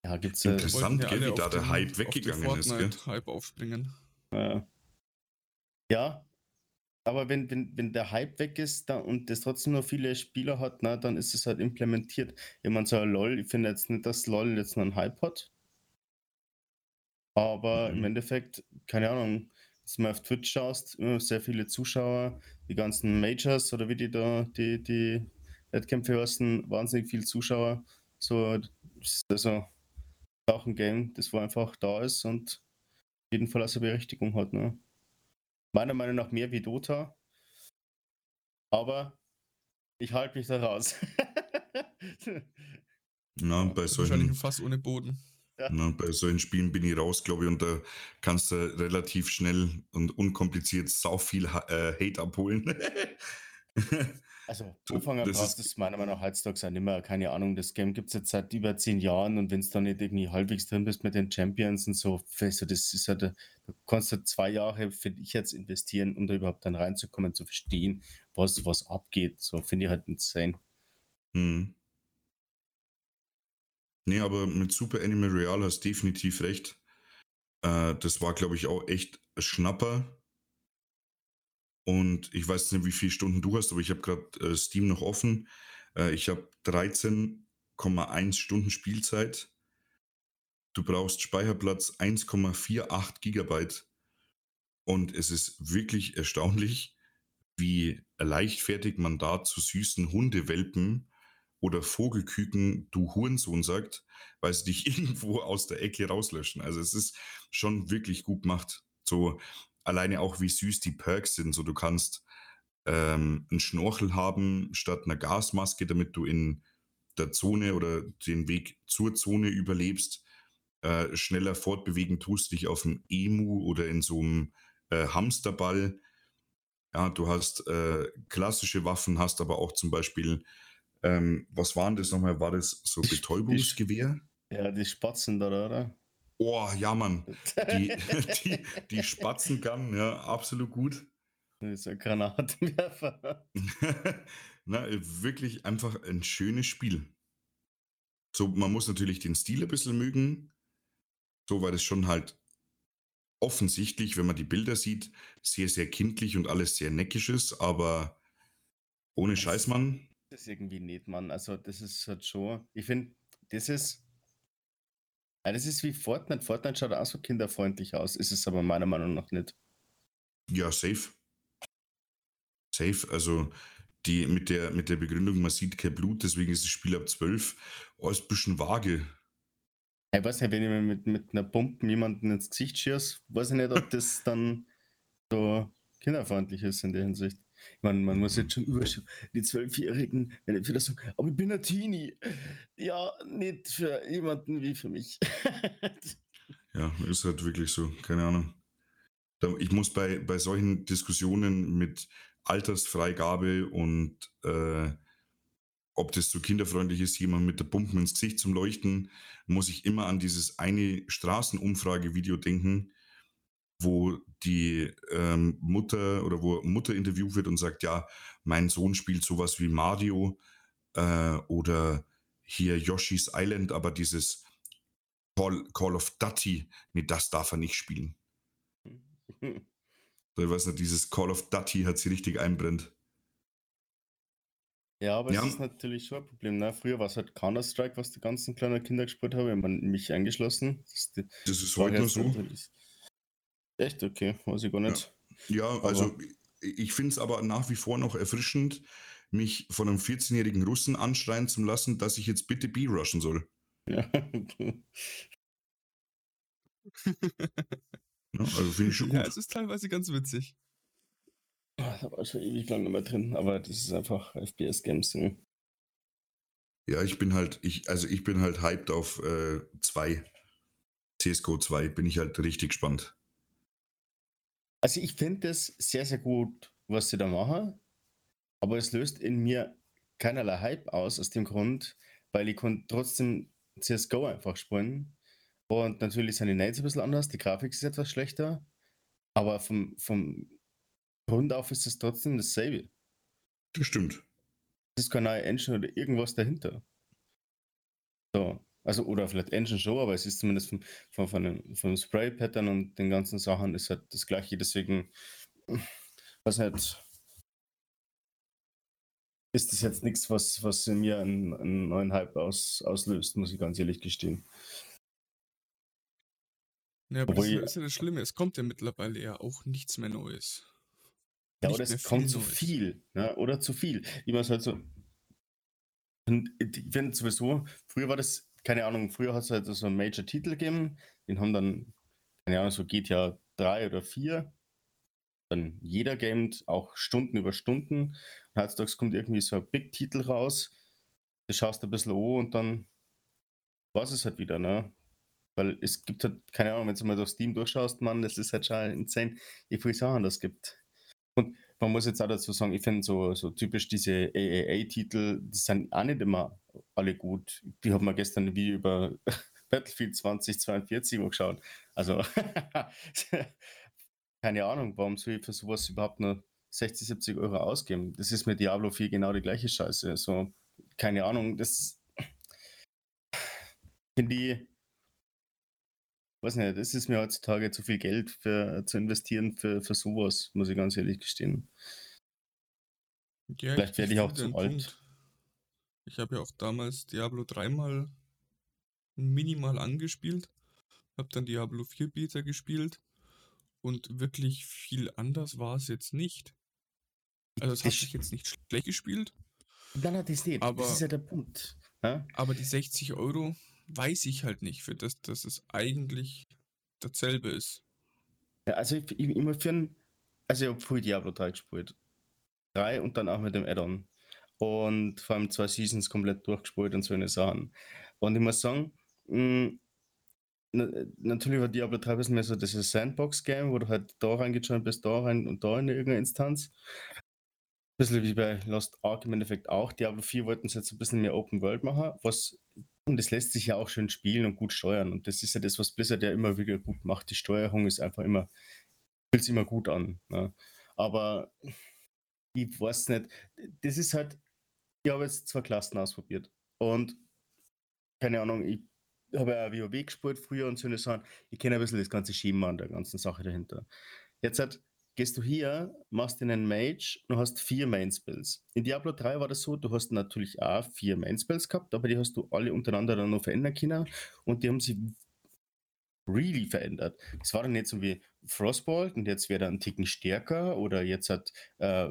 Ja, gibt's Interessant. ja gell, wie da auf der den- Hype auf den weggegangen ist, gell? Fortnite-Hype aufspringen. äh, ja, aber wenn, wenn, wenn der Hype weg ist da, und das trotzdem noch viele Spieler hat, na, dann ist es halt implementiert. Wenn man so LOL, ich finde jetzt nicht, dass LOL jetzt noch einen Hype hat. Aber im Mhm. Endeffekt, keine Ahnung, du mal auf Twitch schaust, immer sehr viele Zuschauer, die ganzen Majors oder wie die da, die, die Wettkämpfe heißen, wahnsinnig viele Zuschauer. So, das ist also auch ein Game, das wo einfach da ist und auf jeden Fall auch seine Berechtigung hat. Ne? Meiner Meinung nach mehr wie Dota. Aber ich halte mich da raus. [LAUGHS] Na, bei Wahrscheinlich ein solchen, Fass ohne Boden. Na, bei solchen Spielen bin ich raus, glaube ich, und da kannst du relativ schnell und unkompliziert sau viel äh, Hate abholen. [LAUGHS] Also, Du, Anfang an das brauchst es meiner Meinung nach heutzutage auch nicht mehr. Keine Ahnung, das Game gibt es jetzt seit über zehn Jahren und wenn du da nicht irgendwie halbwegs drin bist mit den Champions und so, du, das ist halt, da kannst du zwei Jahre, finde ich, jetzt investieren, um da überhaupt dann reinzukommen, zu verstehen, was, was abgeht. So finde ich halt insane. Hm. Nee, aber mit Super Animal Real hast definitiv recht. Äh, das war, glaube ich, auch echt ein Schnapper. Und ich weiß nicht, wie viele Stunden du hast, aber ich habe gerade äh, Steam noch offen. Äh, ich habe 13,1 Stunden Spielzeit. Du brauchst Speicherplatz 1,48 Gigabyte. Und es ist wirklich erstaunlich, wie leichtfertig man da zu süßen Hundewelpen oder Vogelküken du Hurensohn sagt, weil sie dich [LAUGHS] irgendwo aus der Ecke rauslöschen. Also es ist schon wirklich gut gemacht. So alleine auch wie süß die Perks sind. So du kannst ähm, einen Schnorchel haben statt einer Gasmaske, damit du in der Zone oder den Weg zur Zone überlebst. Äh, schneller fortbewegen tust dich auf dem Emu oder in so einem äh, Hamsterball. Ja, du hast äh, klassische Waffen, hast aber auch zum Beispiel, ähm, was waren das nochmal? War das so Die Sp- die Betäubungsgewehr? Ja, die Spatzen da, oder? Oh, ja, Mann. Die, [LAUGHS] die, die Spatzengun, ja, absolut gut. Das ist ein Granatenwerfer. [LAUGHS] Na, wirklich einfach ein schönes Spiel. So, man muss natürlich den Stil ein bisschen mögen. So, weil das schon halt offensichtlich, wenn man die Bilder sieht, sehr, sehr kindlich und alles sehr neckisch ist, aber ohne Scheiß, Mann. Das ist irgendwie nicht, Mann. Also, das ist halt schon. Ich finde, das ist. Ja, das ist wie Fortnite. Fortnite schaut auch so kinderfreundlich aus, ist es aber meiner Meinung nach nicht. Ja, safe. Safe. Also die mit der, mit der Begründung, man sieht kein Blut, deswegen ist das Spiel ab 12. Oh, ist ein bisschen vage. Ich weiß nicht, wenn ich mir mit, mit einer Pumpe jemanden ins Gesicht schieße, weiß ich nicht, ob das dann so kinderfreundlich ist in der Hinsicht. Meine, man muss jetzt schon überschauen. Die Zwölfjährigen, wenn ich wieder sagen, aber ich bin ein Teenie. Ja, nicht für jemanden wie für mich. [LAUGHS] Ja, ist halt wirklich so, keine Ahnung. Ich muss bei, bei solchen Diskussionen mit Altersfreigabe und äh, ob das so kinderfreundlich ist, jemand mit der Pumpe ins Gesicht zum Leuchten, muss ich immer an dieses eine Straßenumfrage-Video denken, wo die ähm, Mutter oder wo Mutter interviewt wird und sagt, ja, mein Sohn spielt sowas wie Mario äh, oder hier Yoshi's Island, aber dieses Call, Call of Duty, nee, das darf er nicht spielen. [LAUGHS] Ich weiß nicht, dieses Call of Duty hat sie richtig einbrennt. Ja, aber Ja. es ist natürlich schon ein Problem. Ne? Früher war es halt Counter-Strike, was die ganzen kleinen Kinder gespielt haben, wenn man mich eingeschlossen. Das ist Das ist heute noch so. natürlich- Echt? Okay, weiß ich gar nicht. Ja, also ich finde es aber nach wie vor noch erfrischend, mich von einem 14-jährigen Russen anschreien zu lassen, dass ich jetzt bitte B-rushen soll. Ja. [LAUGHS] Ja, also finde ich schon gut. Ja, es ist teilweise ganz witzig. da war ich schon ewig lang nicht mehr drin, aber das ist einfach FPS-Games. Ne? Ja, ich bin halt, ich, also ich bin halt hyped auf 2. CSGO 2 bin ich halt richtig gespannt. Also ich finde das sehr, sehr gut, was sie da machen, aber es löst in mir keinerlei Hype aus, aus dem Grund, weil ich konnte trotzdem CSGO einfach spielen. Und natürlich sind die Nades ein bisschen anders, die Grafik ist etwas schlechter, aber vom, vom Grund auf ist es trotzdem dasselbe. Das stimmt. Es ist keine neue Engine oder irgendwas dahinter. So. Also, oder vielleicht Engine schon, aber es ist zumindest vom, vom, von dem, vom Spray-Pattern und den ganzen Sachen ist halt das gleiche. Deswegen, [SNIFFS] was halt, ist das jetzt nichts, was, was in mir einen, einen neuen Hype aus, auslöst, muss ich ganz ehrlich gestehen. Ja, aber das Obwohl- ist ja das Schlimme. Es kommt ja mittlerweile ja auch nichts mehr Neues. Ja, oder es kommt zu viel. Ne? Oder zu viel. Ich weiß halt so. Und ich finde sowieso, früher war das, keine Ahnung, früher hat es halt so einen Major-Titel gegeben, den haben dann, keine Ahnung, so geht ja drei oder vier. Dann jeder gamet, auch Stunden über Stunden. Und heutzutage kommt irgendwie so ein Big-Titel raus. Du schaust ein bisschen an und dann war es halt wieder, ne? Weil es gibt halt, keine Ahnung, wenn du mal durch Steam durchschaust, Mann, das ist halt schon insane, wie viele Sachen das gibt. Man muss jetzt auch dazu sagen, ich finde so, so typisch diese AAA-Titel, die sind auch nicht immer alle gut. Die haben wir gestern Video über [LAUGHS] Battlefield 2042 angeschaut. Also, [LAUGHS] keine Ahnung, warum soll ich für sowas überhaupt nur 60, 70 Euro ausgeben? Das ist mit Diablo 4 genau die gleiche Scheiße. Also, keine Ahnung, das finde ich, weiß nicht, das ist mir heutzutage zu viel Geld für, zu investieren für, für sowas, muss ich ganz ehrlich gestehen. Ja, Vielleicht werde ich auch zu alt. Punkt. Ich habe ja auch damals Diablo dreimal minimal angespielt, habe dann Diablo 4 Beta gespielt und wirklich viel anders war es jetzt nicht. Also es hat sich jetzt nicht schlecht gespielt, Nein, nein, das nicht. Aber- das ist ja der Punkt. Ja? aber die 60 Euro weiß ich halt nicht, für das, dass es eigentlich dasselbe ist. Ja, also ich, immer für ein, also ich habe früh Diablo 3 gespielt. 3 und dann auch mit dem Add-on. Und vor allem zwei Seasons komplett durchgespielt und so eine Sachen. Und ich muss sagen, mh, na, natürlich war Diablo 3 ein bisschen mehr so dieses Sandbox-Game, wo du halt da reingeschaut bist, da rein und da in irgendeine Instanz. Ein bisschen wie bei Lost Ark im Endeffekt auch. Diablo 4 wollten sie jetzt ein bisschen mehr Open World machen, was und das lässt sich ja auch schön spielen und gut steuern. Und das ist ja das, was Blizzard ja immer wieder gut macht. Die Steuerung ist einfach immer, fühlt sich immer gut an. Ne? Aber ich weiß nicht, das ist halt, ich habe jetzt zwei Klassen ausprobiert. Und keine Ahnung, ich habe ja WoW gespielt früher und so eine Sachen. Ich kenne ein bisschen das ganze Schema an der ganzen Sache dahinter. Jetzt halt, gehst du hier, machst einen Mage und hast vier Main-Spells. In Diablo 3 war das so, du hast natürlich auch vier Main-Spells gehabt, aber die hast du alle untereinander dann noch verändern können und die haben sich really verändert. Es war dann nicht so wie Frostbolt und jetzt wäre er einen Ticken stärker oder jetzt hat äh,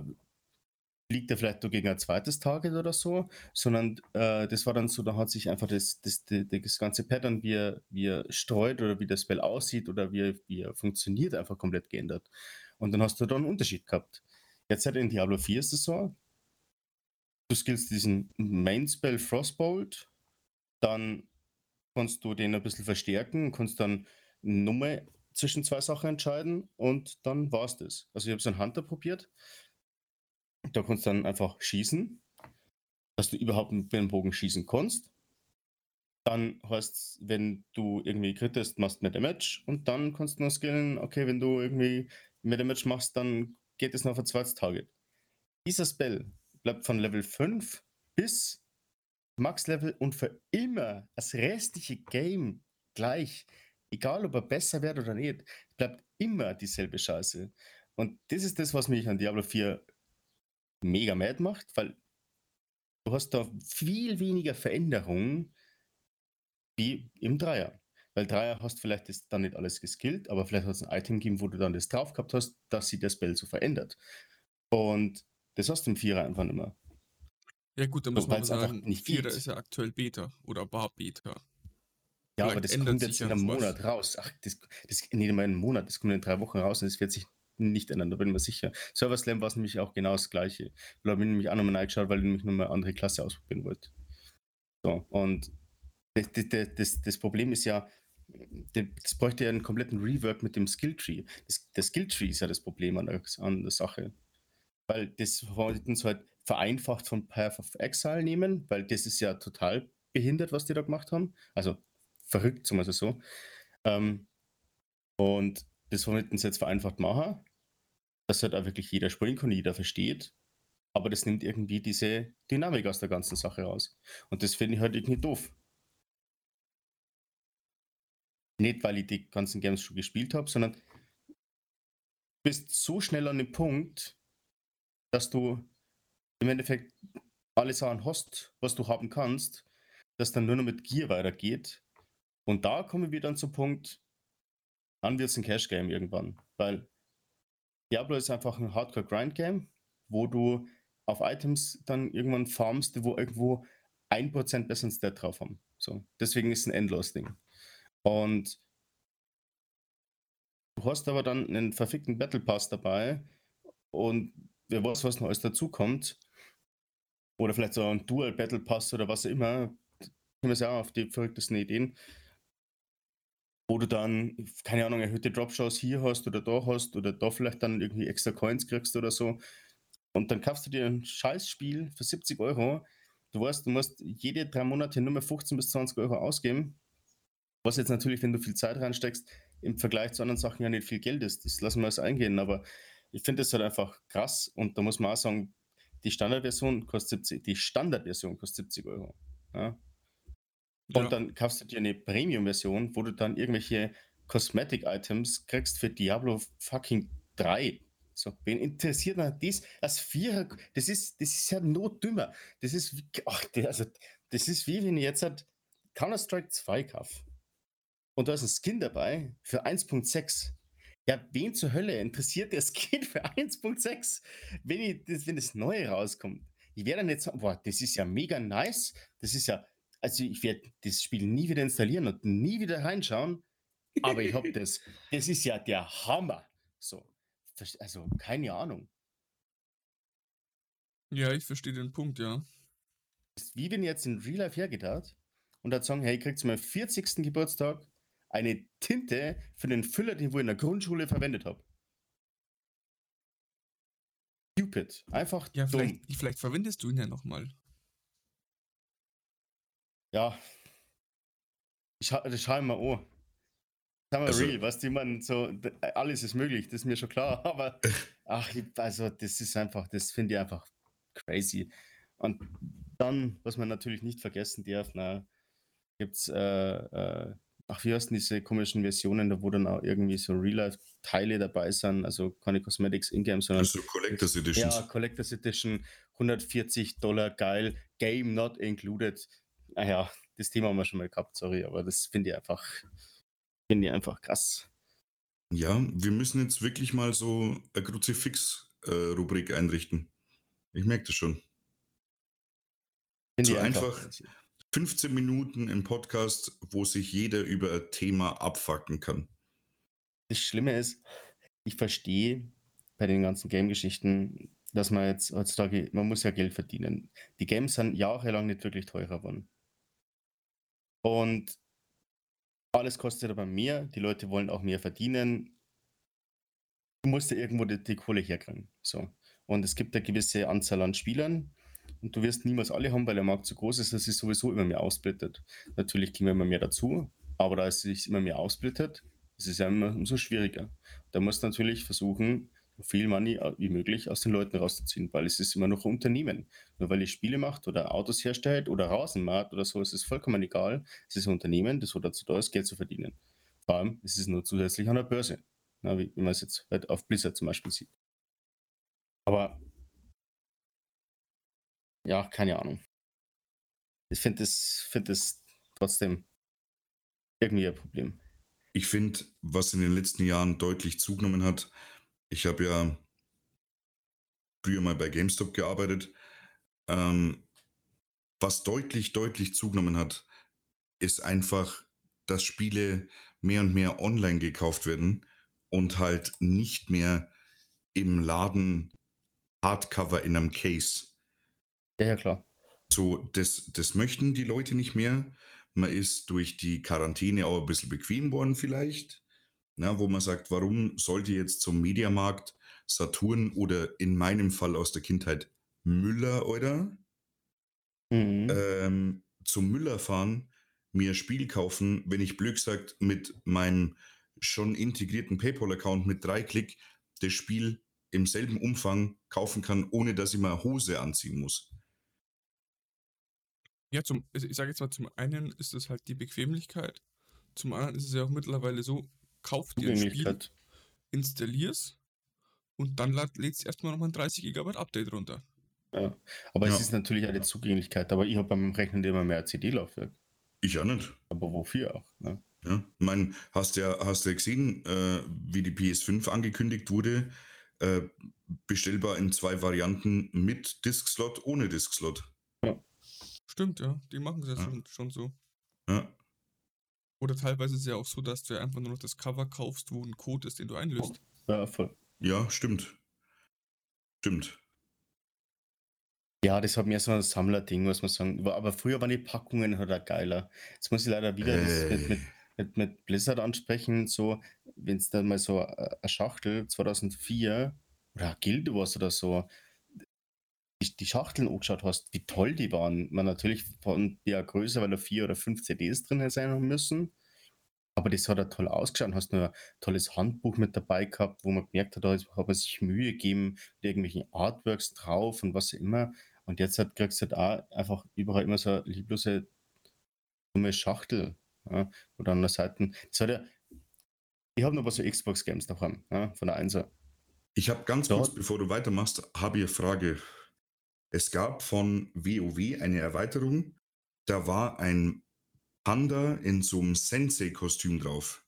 fliegt er vielleicht gegen ein zweites Target oder so, sondern äh, das war dann so, da hat sich einfach das, das, das, das ganze Pattern, wie er, wie er streut oder wie das Spell aussieht oder wie wie er funktioniert, einfach komplett geändert. Und dann hast du da einen Unterschied gehabt. Jetzt halt in Diablo 4 ist es so, du skillst diesen Main-Spell Frostbolt, dann kannst du den ein bisschen verstärken, kannst dann Nummer zwischen zwei Sachen entscheiden und dann war es das. Also ich habe so einen Hunter probiert, Da kannst du dann einfach schießen, dass du überhaupt mit dem Bogen schießen kannst. Dann heißt wenn du irgendwie krittest, machst du mehr Damage und dann kannst du noch skillen, okay, wenn du irgendwie mehr Damage machst, dann geht es noch ein zweites Target. Dieser Spell bleibt von Level 5 bis Max-Level und für immer das restliche Game gleich. Egal, ob er besser wird oder nicht, bleibt immer dieselbe Scheiße. Und das ist das, was mich an Diablo 4 mega mad macht, weil du hast da viel weniger Veränderungen wie im Dreier. Weil Dreier hast vielleicht das dann nicht alles geskillt, aber vielleicht hat es ein Item gegeben, wo du dann das drauf gehabt hast, dass sich das Spell so verändert. Und das hast du im Vierer einfach nicht mehr. Ja gut, da muss man aber einfach sagen, nicht Vierer geht. ist ja aktuell Beta oder war Beta. Ja, Vielleicht aber das kommt jetzt in einem noch was. Monat raus. Ach, das, das nicht mal in einem Monat, das kommt in drei Wochen raus und es wird sich nicht ändern, da bin ich mir sicher. Server Slam war es nämlich auch genau das gleiche. Da habe ich nämlich auch nochmal reingeschaut, weil ich nämlich nochmal eine andere Klasse ausprobieren wollte. So, und das, das, das, das Problem ist ja, das bräuchte ja einen kompletten Rework mit dem Skilltree. Das, der Skilltree ist ja das Problem an der, an der Sache. Weil das wollten sie halt vereinfacht von Path of Exile nehmen, weil das ist ja total behindert, was die da gemacht haben. Also verrückt, wir es so. Ähm, und das wollten sie jetzt vereinfacht machen, dass halt auch wirklich jeder spielen kann, jeder versteht. Aber das nimmt irgendwie diese Dynamik aus der ganzen Sache raus. Und das finde ich halt irgendwie doof. Nicht, weil ich die ganzen Games schon gespielt habe, sondern du bist so schnell an dem Punkt, dass du im Endeffekt alle Sachen hast, was du haben kannst, dass dann nur noch mit Gear weitergeht. Und da kommen wir dann zum Punkt, dann wird es ein Cash-Game irgendwann. Weil Diablo ist einfach ein Hardcore-Grind-Game, wo du auf Items dann irgendwann farmst, wo irgendwo 1% besseren Stat drauf haben. So. Deswegen ist es ein Endlos-Ding. Und du hast aber dann einen verfickten Battle Pass dabei und wer weiß, was noch alles dazu kommt. Oder vielleicht so ein Dual Battle Pass oder was auch immer. Kommen wir ja auch auf die verrücktesten Ideen. Wo du dann, keine Ahnung, erhöhte Dropshows hier hast oder da hast oder da vielleicht dann irgendwie extra Coins kriegst oder so. Und dann kaufst du dir ein Scheißspiel für 70 Euro. Du weißt, du musst jede drei Monate nur mehr 15 bis 20 Euro ausgeben. Was jetzt natürlich, wenn du viel Zeit reinsteckst, im Vergleich zu anderen Sachen ja nicht viel Geld ist. Das lassen wir es eingehen. Aber ich finde das halt einfach krass. Und da muss man auch sagen, die Standardversion kostet 70, die Standardversion kostet 70 Euro. Ja? Und Ja. dann kaufst du dir eine Premium-Version, wo du dann irgendwelche Cosmetic-Items kriegst für Diablo fucking 3. So, wen interessiert man das? Das Vierer, das ist, das ist ja notdümmer. Das ist, wie, ach, also, das ist wie wenn ich jetzt halt Counter-Strike 2 kaufe. Und da ist ein Skin dabei für 1.6. Ja, wen zur Hölle interessiert der Skin [LAUGHS] für 1.6, wenn, ich, das, wenn das Neue rauskommt? Ich werde dann jetzt sagen, boah, das ist ja mega nice. Das ist ja, also ich werde das Spiel nie wieder installieren und nie wieder reinschauen. Aber ich habe [LAUGHS] das. Das ist ja der Hammer. So. Also, keine Ahnung. ja, ich verstehe den Punkt, ja. Wie wenn ich jetzt in Real Life hergeht hat und da sagen, hey, kriegt meinen 40. Geburtstag eine Tinte für den Füller, den ich in der Grundschule verwendet habe. Stupid. Einfach Ja, dumm. vielleicht, vielleicht verwendest du ihn ja nochmal. Ja. Ich, das schau ich mir an. Sagen wir Also- real, was die man so, alles ist möglich, das ist mir schon klar, [LAUGHS] aber [LAUGHS] ach, ich- also das ist einfach, das finde ich einfach crazy. Und dann, was man natürlich nicht vergessen darf, na, gibt's, äh, äh, ach, wie heißen diese komischen Versionen, da wo dann auch irgendwie so Real-Life-Teile dabei sind, also keine Cosmetics in-game, sondern Also Collectors Editions. ja, Collectors Edition, 140 Dollar, geil, Game not included. Naja, das Thema haben wir schon mal gehabt, sorry, aber das finde ich einfach, finde ich einfach krass. Ja, wir müssen jetzt wirklich mal so eine Kruzifix-Rubrik einrichten. Ich merke das schon. Finde So ich einfach. 15 Minuten im Podcast, wo sich jeder über ein Thema abfacken kann. Das Schlimme ist, ich verstehe bei den ganzen Game-Geschichten, dass man jetzt heutzutage, man muss ja Geld verdienen. Die Games sind jahrelang nicht wirklich teurer geworden. Und alles kostet aber mehr, die Leute wollen auch mehr verdienen. Du musst ja irgendwo die, die Kohle herkriegen. So. und es gibt eine gewisse Anzahl an Spielern und du wirst niemals alle haben, weil der Markt zu groß ist, dass es sowieso immer mehr aufsplittet. Natürlich kommen immer mehr dazu, aber da es sich immer mehr aufsplittet, ist es ja immer umso schwieriger. Da musst du natürlich versuchen, so viel Money wie möglich aus den Leuten rauszuziehen, weil es ist immer noch ein Unternehmen. Nur weil ihr Spiele macht oder Autos herstellt oder Rasen macht oder so, ist es vollkommen egal. Es ist ein Unternehmen, das so dazu da ist, Geld zu verdienen. Vor allem ist es nur zusätzlich an der Börse, wie, wie man es jetzt halt auf Blizzard zum Beispiel sieht. Aber ja, keine Ahnung. Ich finde das, find das trotzdem irgendwie ein Problem. Ich finde, was in den letzten Jahren deutlich zugenommen hat, ich habe ja früher mal bei GameStop gearbeitet, ähm, was deutlich, deutlich zugenommen hat, ist einfach, dass Spiele mehr und mehr online gekauft werden und halt nicht mehr im Laden Hardcover in einem Case. Ja, ja, klar. So, das, das möchten die Leute nicht mehr. Man ist durch die Quarantäne auch ein bisschen bequem worden vielleicht. Na, wo man sagt, warum sollte jetzt zum Mediamarkt Saturn oder in meinem Fall aus der Kindheit Müller oder Mhm. ähm, zum Müller fahren, mir ein Spiel kaufen, wenn ich blöd gesagt mit meinem schon integrierten PayPal-Account mit drei Klick das Spiel im selben Umfang kaufen kann, ohne dass ich mal Hose anziehen muss. Ja, zum, ich sage jetzt mal, zum einen ist es halt die Bequemlichkeit, zum anderen ist es ja auch mittlerweile so, kauf dir ein Spiel, installier's und dann lad- lädst du erstmal nochmal ein 30 GB Update runter. Ja. Aber Ja. es ist natürlich die Zugänglichkeit. Aber ich habe beim Rechnen immer mehr CD-Laufwerk. Ich auch nicht. Aber wofür auch? Ne? Ja, ich mein, hast ja, hast ja gesehen, äh, wie die PS5 angekündigt wurde, äh, bestellbar in zwei Varianten mit Disk-Slot, ohne Disk-Slot. Stimmt, ja, die machen es ja, Ja. Schon, schon so. Ja, Oder teilweise ist es ja auch so, dass du ja einfach nur noch das Cover kaufst, wo ein Code ist, den du einlöst. Ja, voll. ja, stimmt. Stimmt. Ja, das hat mehr so ein Sammlerding, muss man sagen. Aber- Aber früher waren die Packungen halt auch geiler. Jetzt muss ich leider wieder das mit, mit, mit, mit Blizzard ansprechen. So, wenn es dann mal so äh, eine Schachtel 2004 oder Guild Wars oder so, die, die Schachteln angeschaut hast, wie toll die waren. Man natürlich von der größer, weil da vier oder fünf CDs drin sein müssen. Aber das hat ja toll ausgeschaut. Hast nur ein tolles Handbuch mit dabei gehabt, wo man gemerkt hat, da hat man sich Mühe gegeben, mit irgendwelchen Artworks drauf und was auch immer. Und jetzt hat, kriegst du halt auch einfach überall immer so eine lieblose dumme Schachtel. Ja, dann an der Seite. Das hat ja. Ich habe noch was so Xbox-Games daheim, ja, von der 1er. Ich habe ganz Ja. kurz, bevor du weitermachst, habe ich eine Frage. Es gab von WoW eine Erweiterung, da war ein Panda in so einem Sensei-Kostüm drauf.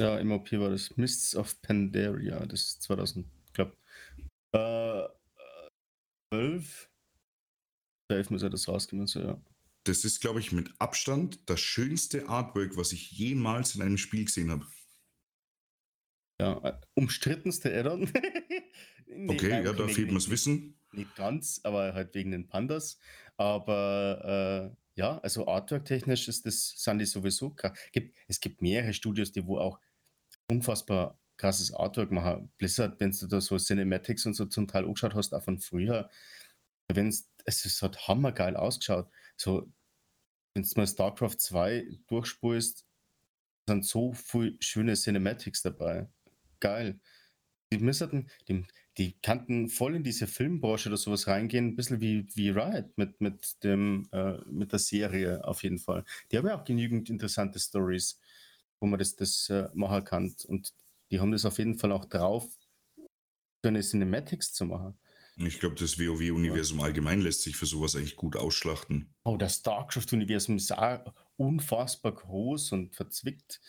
Ja, im OP war das Mists of Pandaria, das ist 2000, ich glaube. Äh, äh, 12? 11 muss er das rausgehen, so, ja. Das ist, glaube ich, mit Abstand das schönste Artwork, was ich jemals in einem Spiel gesehen habe. Ja, äh, umstrittenste Addon. [LAUGHS] Nee, Okay, ja, da fehlt nee, mir's Wissen. Nicht ganz, aber halt wegen den Pandas. Aber äh, ja, also Artwork-technisch ist das, sind die sowieso. Gibt, es gibt mehrere Studios, die wo auch unfassbar krasses Artwork machen. Blizzard, wenn du da so Cinematics und so zum Teil angeschaut hast, auch von früher, wenn's, es ist, hat hammergeil ausgeschaut. So, wenn du mal StarCraft 2 durchspulst, sind so viele schöne Cinematics dabei. Geil. Die müssten, die, die kannten voll in diese Filmbranche oder sowas reingehen, ein bisschen wie, wie Riot mit, mit, dem, äh, mit der Serie auf jeden Fall. Die haben ja auch genügend interessante Stories, wo man das, das äh, machen kann. Und die haben das auf jeden Fall auch drauf, so eine Cinematics zu machen. Ich glaube, das WoW-Universum allgemein lässt sich für sowas eigentlich gut ausschlachten. Oh, das StarCraft-Universum ist auch unfassbar groß und verzwickt.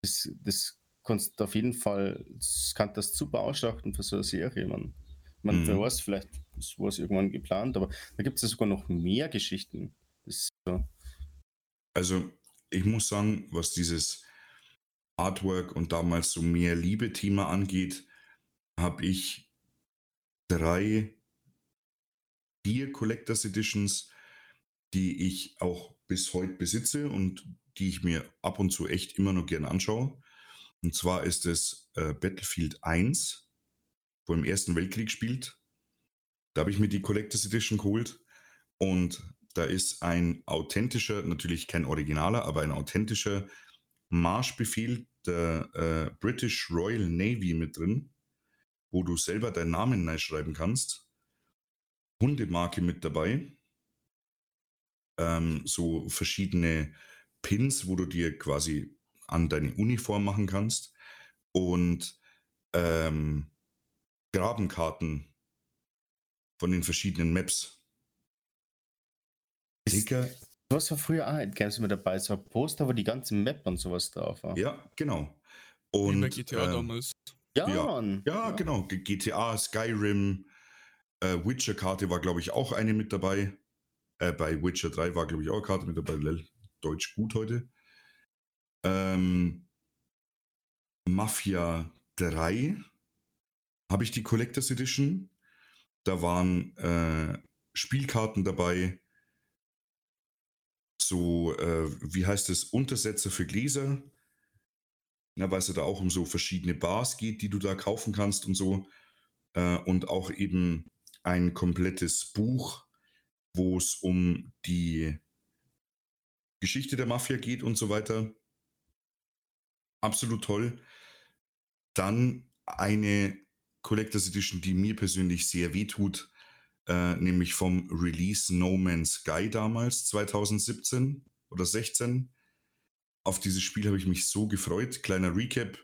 Das, das kannst auf jeden Fall, kann das super ausschlachten für so eine Serie, man. Man Mhm. wer weiß, vielleicht ist was irgendwann geplant, aber da gibt es ja sogar noch mehr Geschichten. So. Also, ich muss sagen, was dieses Artwork und damals so mehr Liebe-Thema angeht, habe ich drei, vier Collectors Editions, die ich auch bis heute besitze und die ich mir ab und zu echt immer noch gerne anschaue. Und zwar ist es äh, Battlefield 1, wo im Ersten Weltkrieg spielt. Da habe ich mir die Collectors Edition geholt und da ist ein authentischer, natürlich kein originaler, aber ein authentischer Marschbefehl der äh, British Royal Navy mit drin, wo du selber deinen Namen schreiben kannst. Hundemarke mit dabei. Ähm, so verschiedene Pins, wo du dir quasi an deine Uniform machen kannst. Und ähm, Grabenkarten von den verschiedenen Maps. Digga. Was war früher auch Games mit dabei, so ein Poster, wo die ganze Map und sowas drauf war. Ja, genau. Und, Wie bei GTA äh, damals. Ja, ja. Ja, ja, genau. GTA, Skyrim, äh, Witcher-Karte war, glaube ich, auch eine mit dabei. Äh, bei Witcher 3 war, glaube ich, auch eine Karte mit dabei. Deutsch gut heute. Ähm, Mafia 3 habe ich die Collectors Edition. Da waren äh, Spielkarten dabei. So, äh, wie heißt es, Untersetzer für Gläser. Ja, weil es ja da auch um so verschiedene Bars geht, die du da kaufen kannst und so. Äh, und auch eben ein komplettes Buch, wo es um die Geschichte der Mafia geht und so weiter. Absolut toll. Dann eine Collectors Edition, die mir persönlich sehr wehtut, äh, nämlich vom Release No Man's Sky damals, 2017 oder 16. Auf dieses Spiel habe ich mich so gefreut. Kleiner Recap.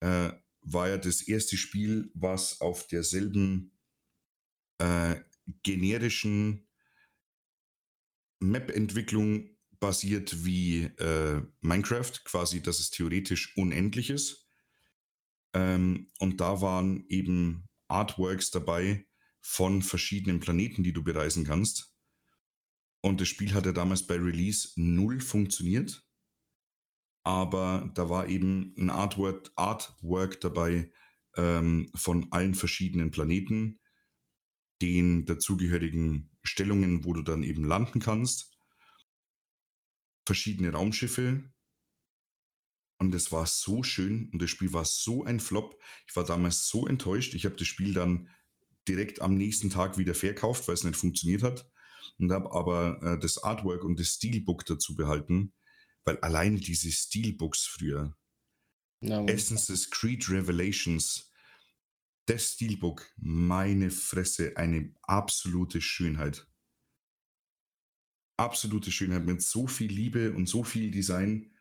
Äh, war ja das erste Spiel, was auf derselben äh, generischen Map-Entwicklung basiert wie äh, Minecraft, quasi, dass es theoretisch unendlich ist. Ähm, und da waren eben Artworks dabei von verschiedenen Planeten, die du bereisen kannst. Und das Spiel hatte damals bei Release null funktioniert. Aber da war eben ein Artwork, Artwork dabei ähm, von allen verschiedenen Planeten, den dazugehörigen Stellungen, wo du dann eben landen kannst verschiedene Raumschiffe. Und es war so schön und das Spiel war so ein Flop. Ich war damals so enttäuscht. Ich habe das Spiel dann direkt am nächsten Tag wieder verkauft, weil es nicht funktioniert hat. Und habe aber äh, das Artwork und das Steelbook dazu behalten, weil allein diese Steelbooks früher, no. Essences Creed Revelations, das Steelbook, meine Fresse, eine absolute Schönheit absolute Schönheit mit so viel Liebe und so viel Design.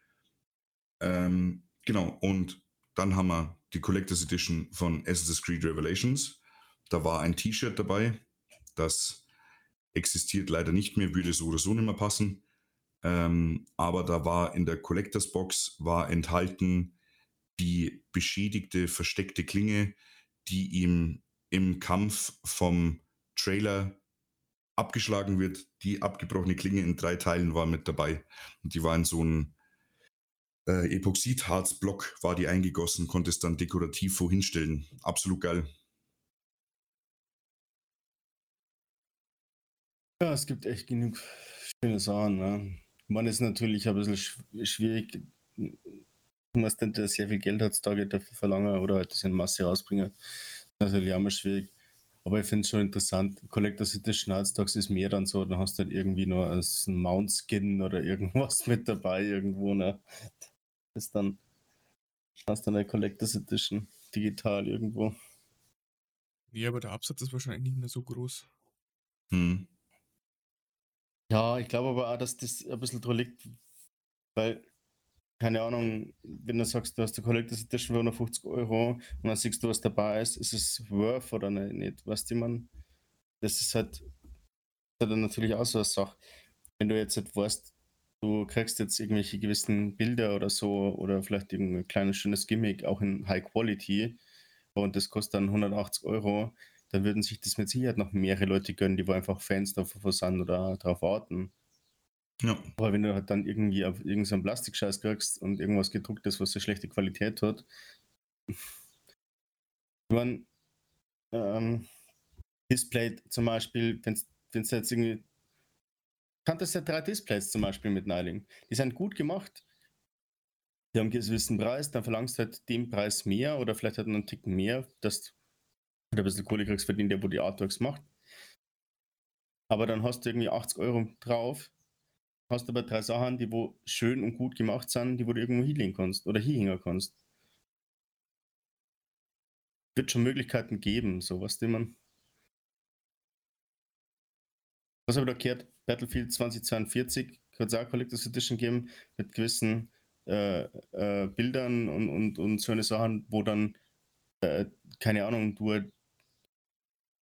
Ähm, genau, und dann haben wir die Collectors Edition von Assassin's Creed Revelations. Da war ein T-Shirt dabei, das existiert leider nicht mehr, würde so oder so nicht mehr passen. Ähm, aber da war in der Collectors Box war enthalten die beschädigte, versteckte Klinge, die ihm im Kampf vom Trailer abgeschlagen wird. Die abgebrochene Klinge in drei Teilen war mit dabei. Und die war in so einem äh, Epoxidharzblock, war die eingegossen, konnte es dann dekorativ vorhinstellen. Absolut geil. Ja, es gibt echt genug schöne Sachen. Ne? Man ist natürlich ein bisschen schwierig. Man muss dann sehr viel Geld heutzutage dafür verlangen oder halt das in Masse rausbringen. Das ist natürlich auch mal schwierig. Aber ich finde es schon interessant. Collectors Edition Heartstocks ist mehr dann so, dann hast du halt irgendwie nur als Mount Skin oder irgendwas [LAUGHS] mit dabei irgendwo, ne? Das ist dann, hast dann eine Collectors Edition digital irgendwo. Ja, aber der Absatz ist wahrscheinlich nicht mehr so groß. Hm. Ja, ich glaube aber auch, dass das ein bisschen dran liegt, weil keine Ahnung, wenn du sagst, du hast eine Collectors Edition für 150 Euro und dann siehst du, was dabei ist, ist es worth oder nicht? Weißt du, man, das ist halt, ist natürlich auch so eine Sache. Wenn du jetzt nicht weißt, du kriegst jetzt irgendwelche gewissen Bilder oder so oder vielleicht irgendein kleines schönes Gimmick auch in High Quality und das kostet dann 180 Euro, dann würden sich das mit Sicherheit noch mehrere Leute gönnen, die einfach Fans davon sind oder darauf warten. Ja. Aber wenn du halt dann irgendwie auf irgendeinen Plastikscheiß kriegst und irgendwas gedrucktes, was eine schlechte Qualität hat, ich meine, ähm, Display zum Beispiel, wenn es jetzt irgendwie, kanntest ja drei Displays zum Beispiel mit Nyling, die sind gut gemacht, die haben einen gewissen Preis, dann verlangst du halt den Preis mehr oder vielleicht halt einen Tick mehr, dass du ein bisschen Kohle kriegst für den, der wo die Artworks macht. aber dann hast du irgendwie 80 Euro drauf, hast aber drei Sachen, die wo schön und gut gemacht sind, die wo du irgendwo hinlegen kannst oder hinhängen kannst. Wird schon Möglichkeiten geben, sowas, die man. Was habe ich da gehört? Battlefield 2042 wird es auch Collectors Edition geben mit gewissen äh, äh, Bildern und, und, und so eine Sachen, wo dann, äh, keine Ahnung, du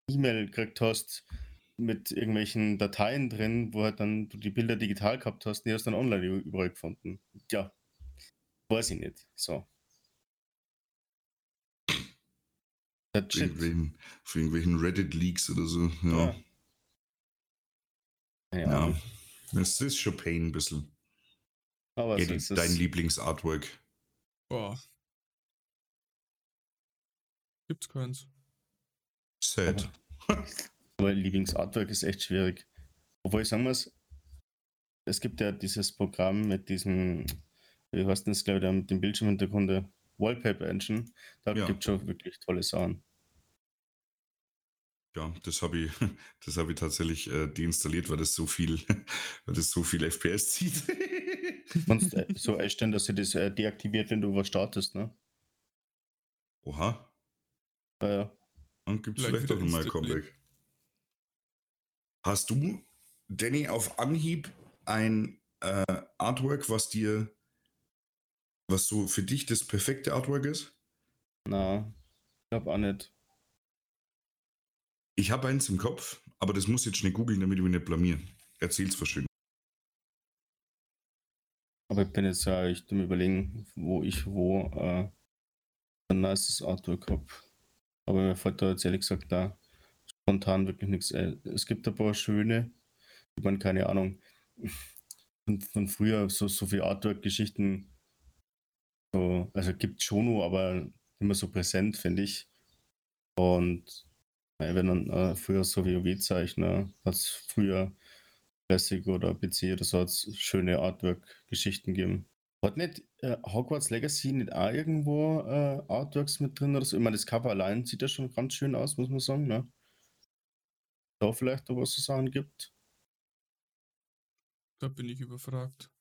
E-Mail gekriegt hast mit irgendwelchen Dateien drin, wo halt dann du die Bilder digital gehabt hast, die hast dann online überall gefunden. Ja, weiß ich nicht. So. Für irgendwelchen, für irgendwelchen Reddit-Leaks oder so. Ja. Ja. ja. ja. Das ist schon Pain ein bisschen. Aber ja, so dein Lieblingsartwork. Boah. Gibt's keins. Sad. [LAUGHS] [LAUGHS] Aber Lieblingsartwork ist echt schwierig. Obwohl ich sagen muss, es gibt ja dieses Programm mit diesem, wie heißt das, glaube ich, mit dem Bildschirmhintergrund, Wallpaper Engine. Da ja. gibt es schon wirklich tolle Sachen. Ja, das habe ich, [LAUGHS] das habe ich tatsächlich äh, deinstalliert, weil das so viel, [LAUGHS] weil das so viel FPS zieht. Kannst äh, so einstellen, dass sie das äh, deaktiviert, wenn du was startest, ne? Oha. Ja, ja. Dann gibt es vielleicht, vielleicht doch nochmal ein Comeback. Hast du, Danny, auf Anhieb ein äh, Artwork, was dir, was so für dich das perfekte Artwork ist? Na, ich glaube auch nicht. Ich habe eins im Kopf, aber das muss ich jetzt schnell googeln, damit ich mich nicht blamier. Erzähl's verschön. Aber ich bin jetzt ja echt am überlegen, wo ich wo äh, ein nices Artwork habe. Aber mir fällt da jetzt ehrlich gesagt da spontan wirklich nichts. Es gibt ein paar schöne, ich meine, keine Ahnung, von, von früher so, so viele Artwork-Geschichten. So, also gibt schon nur, aber immer so präsent, finde ich. Und wenn dann äh, früher so WoW-Zeichner, hat es früher Classic oder PC oder so hat schöne Artwork-Geschichten gegeben. Hat nicht äh, Hogwarts Legacy nicht auch irgendwo äh, Artworks mit drin oder so? Ich meine, das Cover allein sieht ja schon ganz schön aus, muss man sagen, ne? Da vielleicht noch was zu sagen gibt. Da bin ich überfragt.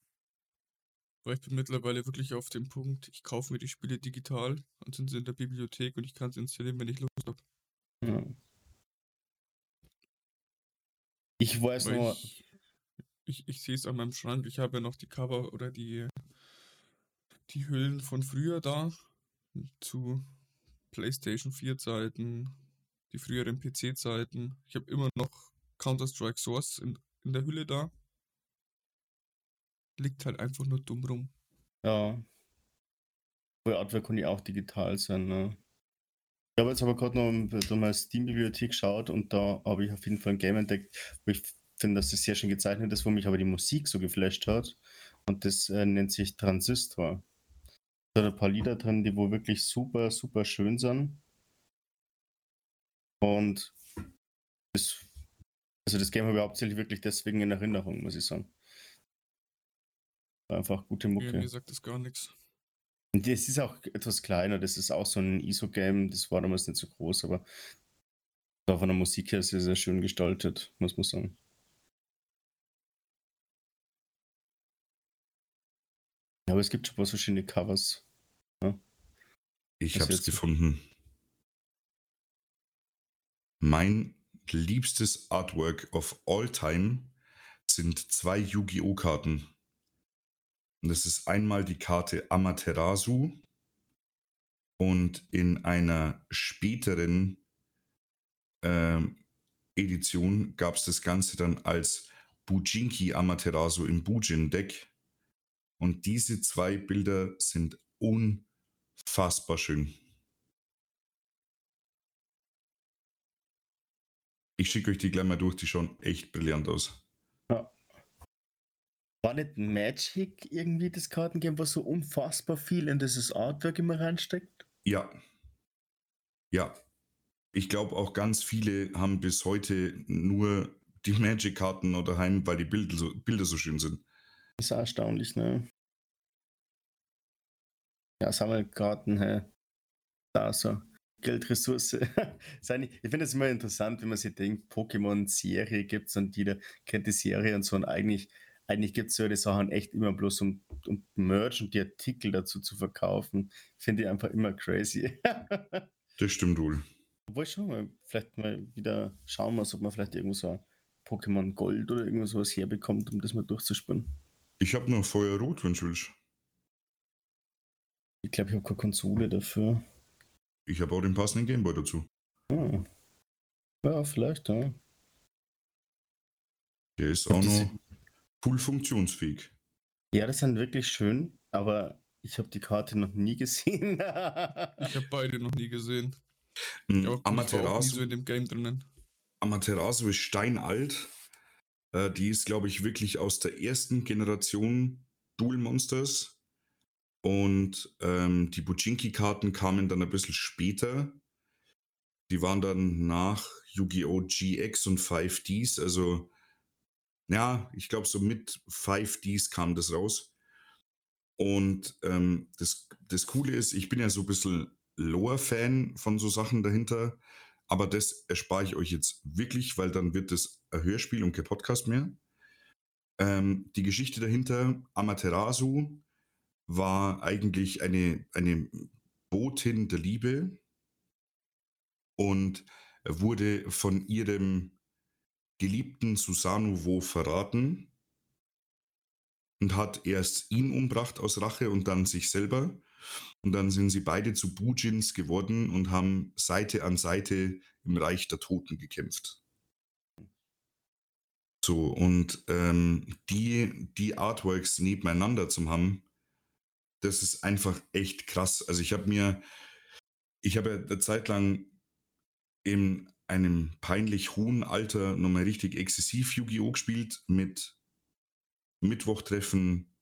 Weil ich bin mittlerweile wirklich auf dem Punkt, ich kaufe mir die Spiele digital und sind sie in der Bibliothek und ich kann sie installieren, wenn ich Lust habe. Ja. Ich weiß Weil nur. Ich, ich, ich sehe es an meinem Schrank, ich habe ja noch die Cover oder die, die Hüllen von früher da. Zu PlayStation 4 Zeiten, die früheren PC-Zeiten. Ich habe immer noch Counter-Strike Source in, in der Hülle da. Liegt halt einfach nur dumm rum. Ja. Bei Artwork kann ja auch digital sein, ne? Ich habe jetzt aber gerade noch durch meine Steam-Bibliothek geschaut und da habe ich auf jeden Fall ein Game entdeckt, wo ich finde, dass das sehr schön gezeichnet ist, wo mich aber die Musik so geflasht hat. Und das äh, nennt sich Transistor. Da sind ein paar Lieder drin, die wohl wirklich super, super schön sind. Und das, also das Game habe ich hauptsächlich wirklich deswegen in Erinnerung, muss ich sagen. War einfach gute Mucke. Ja, mir sagt das gar nichts. Und das ist auch etwas kleiner, das ist auch so ein ISO-Game, das war damals nicht so groß, aber war von der Musik her sehr, sehr schön gestaltet, muss man sagen. Ja, aber es gibt schon ein paar verschiedene Covers. Ja. Ich habe es gefunden. Mein liebstes Artwork of all time sind zwei Yu-Gi-Oh! Karten. Und das ist einmal die Karte Amaterasu und in einer späteren äh, Edition gab es das Ganze dann als Bujinki Amaterasu im Bujin-Deck. Und diese zwei Bilder sind unfassbar schön. Ich schicke euch die gleich mal durch, die schauen echt brillant aus. Ja. War nicht Magic irgendwie das Kartengame, was so unfassbar viel in dieses Artwork immer reinsteckt? Ja. Ja. Ich glaube auch ganz viele haben bis heute nur die Magic-Karten oder heim, weil die Bilder so, Bilder so schön sind. Das ist erstaunlich, ne? Ja, Sammelkarten, hä? Da so. Geldressource. [LAUGHS] ich finde es immer interessant, wenn man sich denkt, Pokémon-Serie gibt es und jeder kennt die Serie und so und eigentlich, eigentlich gibt es solche Sachen echt immer bloß um, um Merch und die Artikel dazu zu verkaufen. Finde ich einfach immer crazy. [LAUGHS] das stimmt wohl. Obwohl schon mal vielleicht mal wieder schauen muss, ob man vielleicht irgendwo so Pokémon Gold oder irgendwas sowas herbekommt, um das mal durchzuspielen. Ich habe noch Feuerrot, wenn du willst. Ich glaube, ich habe keine Konsole dafür. Ich habe auch den passenden Gameboy dazu. Hm. Ja, vielleicht, ja. Der ist auch noch full funktionsfähig. Ja, das sind wirklich schön, aber ich habe die Karte noch nie gesehen. [LAUGHS] ich habe beide noch nie gesehen. Mhm, Amaterasu, so in dem Game drinnen. Amaterasu ist steinalt. Äh, die ist, glaube ich, wirklich aus der ersten Generation Duel Monsters. Und ähm, die Bujinki-Karten kamen dann ein bisschen später. Die waren dann nach Yu-Gi-Oh! GX und 5Ds. Also, ja, ich glaube, so mit 5Ds kam das raus. Und ähm, das, das Coole ist, ich bin ja so ein bisschen Lore-Fan von so Sachen dahinter. Aber das erspare ich euch jetzt wirklich, weil dann wird es ein Hörspiel und kein Podcast mehr. Ähm, die Geschichte dahinter, Amaterasu war eigentlich eine, eine Botin der Liebe und wurde von ihrem geliebten Susanuwo verraten und hat erst ihn umbracht aus Rache und dann sich selber. Und dann sind sie beide zu Bujins geworden und haben Seite an Seite im Reich der Toten gekämpft. So, und ähm, die, die Artworks nebeneinander zu haben, das ist einfach echt krass. Also ich habe mir, ich habe ja eine Zeit lang in einem peinlich hohen Alter nochmal richtig exzessiv Yu-Gi-Oh! gespielt mit Mittwochtreffen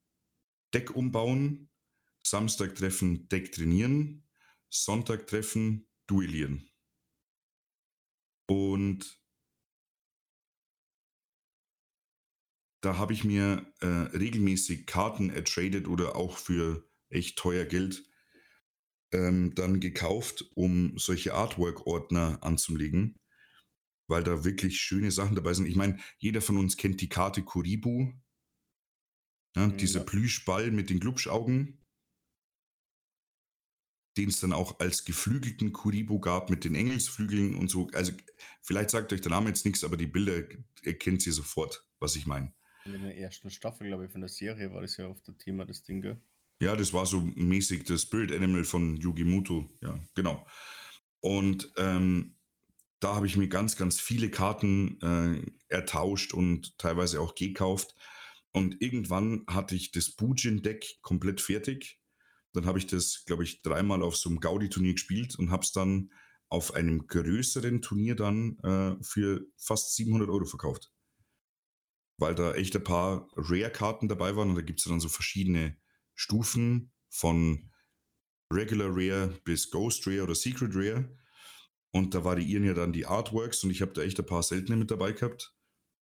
Deck umbauen, Samstagtreffen Deck trainieren, Sonntagtreffen duellieren. Und da habe ich mir äh, regelmäßig Karten ertradet oder auch für echt teuer Geld ähm, dann gekauft, um solche Artwork-Ordner anzulegen, weil da wirklich schöne Sachen dabei sind. Ich meine, jeder von uns kennt die Karte Kuribu, ja, mhm, dieser. Plüschball mit den Glubschaugen, den es dann auch als geflügelten Kuribu gab mit den Engelsflügeln und so. Also vielleicht sagt euch der Name jetzt nichts, aber die Bilder erkennt ihr sofort, was ich meine. In der ersten Staffel, glaube ich, von der Serie war das ja oft das Thema, das Ding, gell? Ja, das war so mäßig das Spirit Animal von Yugi Muto. Ja, genau. Und ähm, da habe ich mir ganz, ganz viele Karten äh, ertauscht und teilweise auch gekauft. Und irgendwann hatte ich das Bujin-Deck komplett fertig. Dann habe ich das, glaube ich, dreimal auf so einem Gaudi-Turnier gespielt und habe es dann auf einem größeren Turnier dann äh, für fast 700 Euro verkauft weil da echt ein paar Rare-Karten dabei waren und da gibt es dann so verschiedene Stufen von Regular Rare bis Ghost Rare oder Secret Rare. Und da variieren ja dann die Artworks und ich habe da echt ein paar seltene mit dabei gehabt.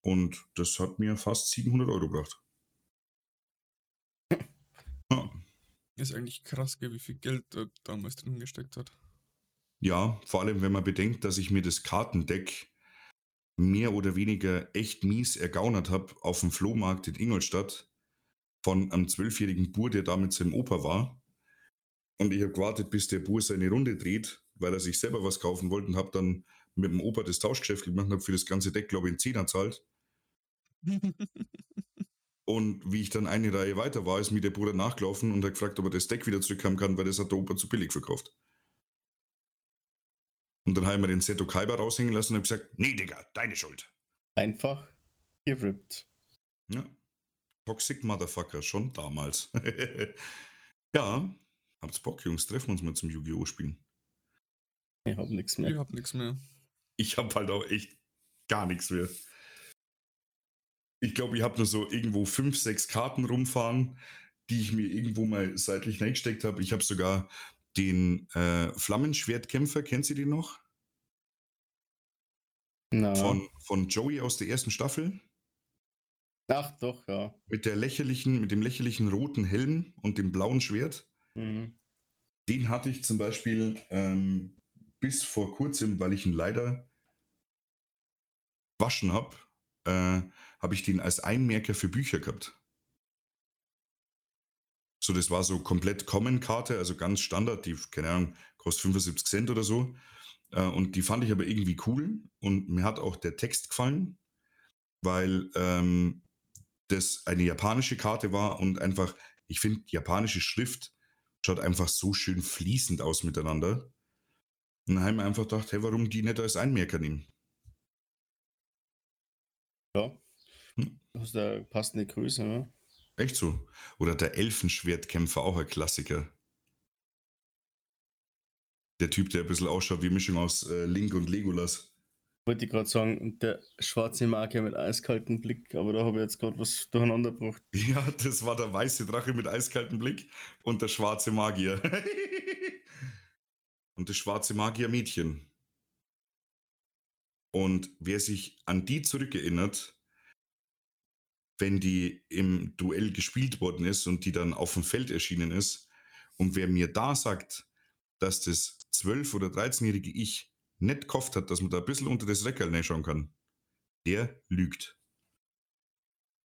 Und das hat mir fast 700 Euro gebracht. [LAUGHS] Ja. Ist eigentlich krass, wie viel Geld da damals drin gesteckt hat. Ja, vor allem wenn man bedenkt, dass ich mir das Kartendeck mehr oder weniger echt mies ergaunert habe auf dem Flohmarkt in Ingolstadt von einem zwölfjährigen Bur, der da mit seinem Opa war. Und ich habe gewartet, bis der Bur seine Runde dreht, weil er sich selber was kaufen wollte und habe dann mit dem Opa das Tauschgeschäft gemacht und habe für das ganze Deck, glaube ich, einen Zehner zahlt. [LAUGHS] und wie ich dann eine Reihe weiter war, ist mir der Bruder nachgelaufen und hat gefragt, ob er das Deck wieder zurückhaben kann, weil das hat der Opa zu billig verkauft. Und dann habe ich mir den Seto Kaiba raushängen lassen und habe gesagt, nee, Digga, deine Schuld. Einfach gerippt. Ja. Toxic Motherfucker, schon damals. [LAUGHS] ja, habt's Bock, Jungs, treffen uns mal zum Yu-Gi-Oh! spielen. Ich hab nichts mehr. Ich hab nichts mehr. Ich hab halt auch echt gar nichts mehr. Ich glaube, ich habe nur so irgendwo fünf, sechs Karten rumfahren, die ich mir irgendwo mal seitlich reingesteckt habe. Ich habe sogar den äh, Flammenschwertkämpfer, kennt ihr den noch? No. Von, von Joey aus der ersten Staffel. Ach doch, ja. Mit der lächerlichen, mit dem lächerlichen roten Helm und dem blauen Schwert. Mhm. Den hatte ich zum Beispiel ähm, bis vor kurzem, weil ich ihn leider waschen habe, äh, habe ich den als Einmerker für Bücher gehabt. So, das war so komplett Common-Karte, also ganz Standard, die, keine Ahnung, kostet 75 Cent oder so. Äh, und die fand ich aber irgendwie cool und mir hat auch der Text gefallen, weil ähm, das eine japanische Karte war und einfach, ich finde, japanische Schrift schaut einfach so schön fließend aus miteinander. Und dann haben wir einfach gedacht, hey, warum die nicht als Einmerker nehmen? Ja. Hm. Ist eine passende Größe, ne? Echt so? Oder der Elfenschwertkämpfer, auch ein Klassiker. Der Typ, der ein bisschen ausschaut wie Mischung aus äh, Link und Legolas. Wollte ich gerade sagen, der schwarze Magier mit eiskaltem Blick, aber da habe ich jetzt gerade was durcheinander gebracht. [LAUGHS] Ja, das war der weiße Drache mit eiskaltem Blick und der schwarze Magier. [LAUGHS] und das schwarze Magier-Mädchen. Und wer sich an die zurückerinnert, wenn die im Duell gespielt worden ist und die dann auf dem Feld erschienen ist, und wer mir da sagt, dass das 12- oder 13-jährige Ich nicht gehofft hat, dass man da ein bisschen unter das Reckerl schauen kann, der lügt.